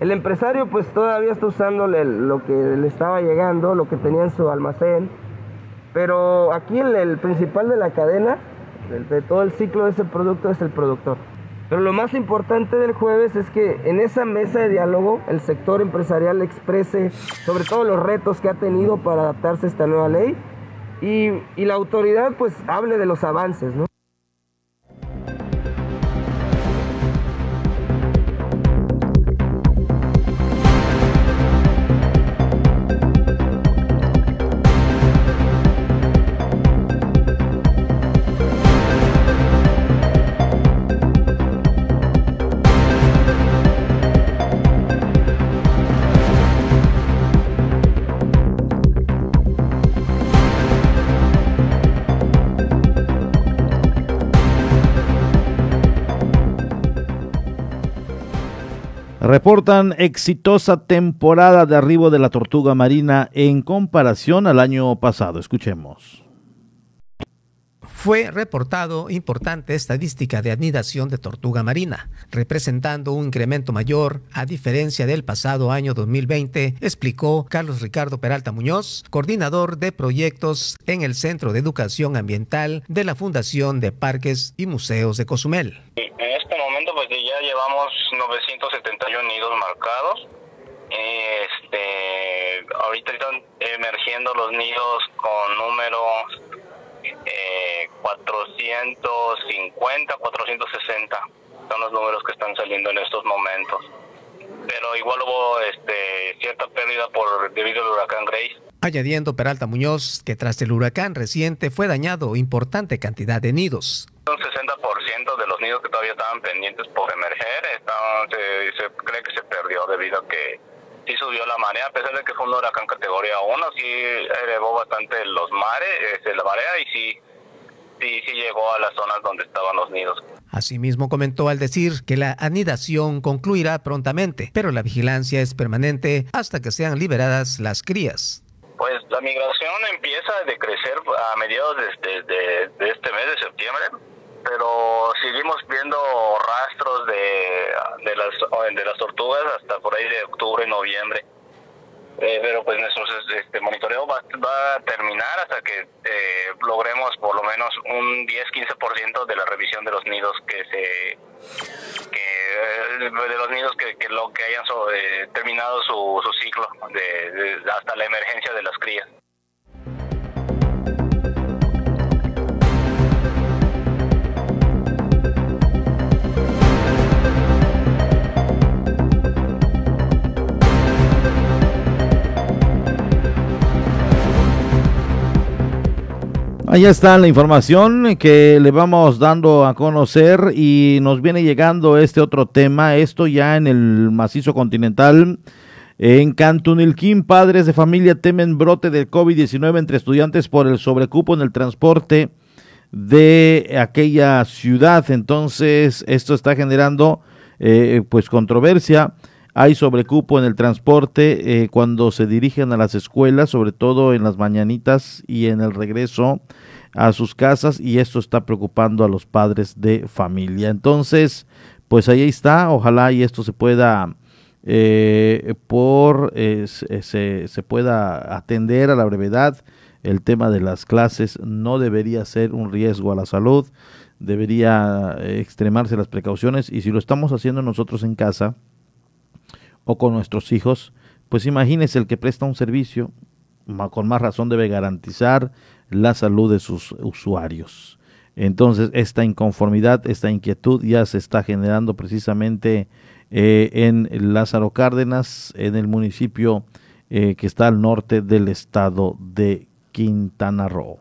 El empresario pues todavía está usando lo que le estaba llegando, lo que tenía en su almacén. Pero aquí el, principal de la cadena, de, de todo el ciclo de ese producto, es el productor. Pero lo más importante del jueves es que en esa mesa de diálogo el sector empresarial exprese sobre todo los retos que ha tenido para adaptarse a esta nueva ley y, y la autoridad pues hable de los avances, ¿no? Reportan exitosa temporada de arribo de la tortuga marina en comparación al año pasado. Escuchemos. Fue reportado importante estadística de anidación de tortuga marina, representando un incremento mayor a diferencia del pasado año 2020, explicó Carlos Ricardo Peralta Muñoz, coordinador de proyectos en el Centro de Educación Ambiental de la Fundación de Parques y Museos de Cozumel. En este momento pues ya llevamos 971 nidos marcados. Este, ahorita están emergiendo los nidos con números eh, 450, 460. Son los números que están saliendo en estos momentos. Pero igual hubo este, cierta pérdida por debido al huracán Grace. Añadiendo Peralta Muñoz que tras el huracán reciente fue dañado importante cantidad de nidos. Un 60% de los nidos que todavía estaban pendientes por emerger, estaban, se, se cree que se perdió debido a que sí subió la marea, a pesar de que fue un huracán categoría 1, sí elevó bastante los mares, este, la marea y sí, sí, sí llegó a las zonas donde estaban los nidos. Asimismo comentó al decir que la anidación concluirá prontamente, pero la vigilancia es permanente hasta que sean liberadas las crías. Pues la migración empieza a decrecer a mediados de, de, de, de este mes de septiembre, pero seguimos viendo rastros de, de, las, de las tortugas hasta por ahí de octubre, noviembre. Eh, pero pues nuestro este, monitoreo va, va, a terminar hasta que eh, logremos por lo menos un 10-15% de la revisión de los nidos que se que eh, de los nidos que, que lo que hayan so, terminado su, su ciclo de, hasta la emergencia de las crías. Ahí está la información que le vamos dando a conocer y nos viene llegando este otro tema, esto ya en el macizo continental. En Cantunilquín, padres de familia temen brote del COVID-19 entre estudiantes por el sobrecupo en el transporte de aquella ciudad. Entonces, esto está generando eh, pues controversia. Hay sobrecupo en el transporte eh, cuando se dirigen a las escuelas, sobre todo en las mañanitas y en el regreso a sus casas y esto está preocupando a los padres de familia. Entonces, pues ahí está, ojalá y esto se pueda eh, por eh, se, se pueda atender a la brevedad. El tema de las clases no debería ser un riesgo a la salud, debería extremarse las precauciones y si lo estamos haciendo nosotros en casa, o con nuestros hijos, pues imagínese el que presta un servicio, con más razón debe garantizar la salud de sus usuarios. Entonces, esta inconformidad, esta inquietud ya se está generando precisamente eh, en Lázaro Cárdenas, en el municipio eh, que está al norte del estado de Quintana Roo.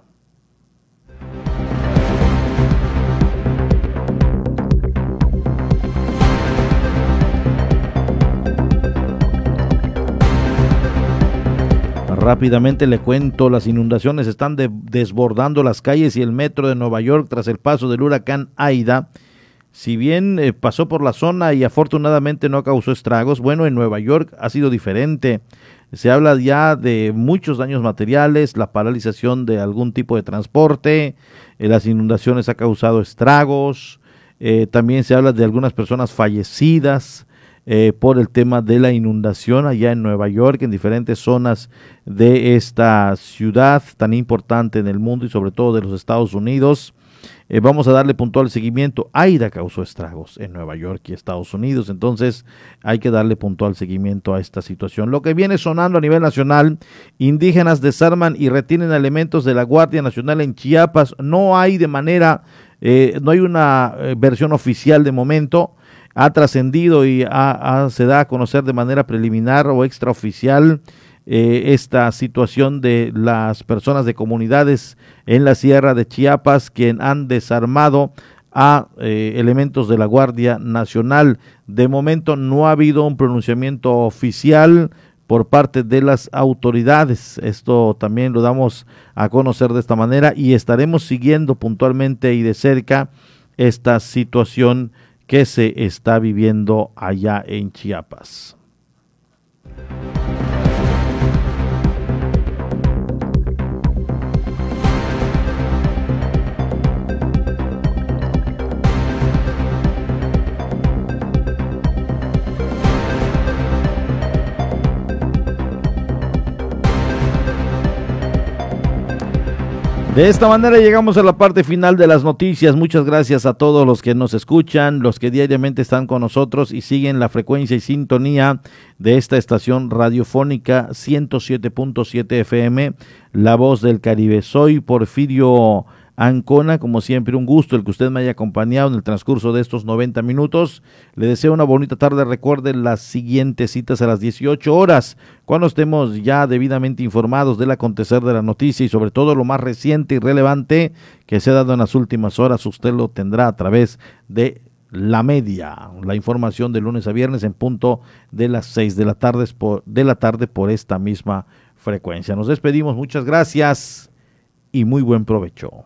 Rápidamente le cuento, las inundaciones están de, desbordando las calles y el metro de Nueva York tras el paso del huracán Aida. Si bien eh, pasó por la zona y afortunadamente no causó estragos, bueno, en Nueva York ha sido diferente. Se habla ya de muchos daños materiales, la paralización de algún tipo de transporte, eh, las inundaciones ha causado estragos, eh, también se habla de algunas personas fallecidas, eh, por el tema de la inundación allá en Nueva York, en diferentes zonas de esta ciudad tan importante en el mundo y sobre todo de los Estados Unidos. Eh, vamos a darle puntual seguimiento. Aida causó estragos en Nueva York y Estados Unidos, entonces hay que darle puntual seguimiento a esta situación. Lo que viene sonando a nivel nacional, indígenas desarman y retienen elementos de la Guardia Nacional en Chiapas. No hay de manera, eh, no hay una eh, versión oficial de momento. Ha trascendido y se da a conocer de manera preliminar o extraoficial eh, esta situación de las personas de comunidades en la sierra de Chiapas quien han desarmado a eh, elementos de la Guardia Nacional. De momento no ha habido un pronunciamiento oficial por parte de las autoridades. Esto también lo damos a conocer de esta manera y estaremos siguiendo puntualmente y de cerca esta situación que se está viviendo allá en Chiapas. De esta manera llegamos a la parte final de las noticias. Muchas gracias a todos los que nos escuchan, los que diariamente están con nosotros y siguen la frecuencia y sintonía de esta estación radiofónica 107.7 FM, La Voz del Caribe. Soy Porfirio Ancona, como siempre, un gusto el que usted me haya acompañado en el transcurso de estos 90 minutos. Le deseo una bonita tarde. Recuerden las siguientes citas a las 18 horas, cuando estemos ya debidamente informados del acontecer de la noticia y sobre todo lo más reciente y relevante que se ha dado en las últimas horas. Usted lo tendrá a través de la media, la información de lunes a viernes en punto de las 6 de la tarde por, de la tarde por esta misma frecuencia. Nos despedimos, muchas gracias y muy buen provecho.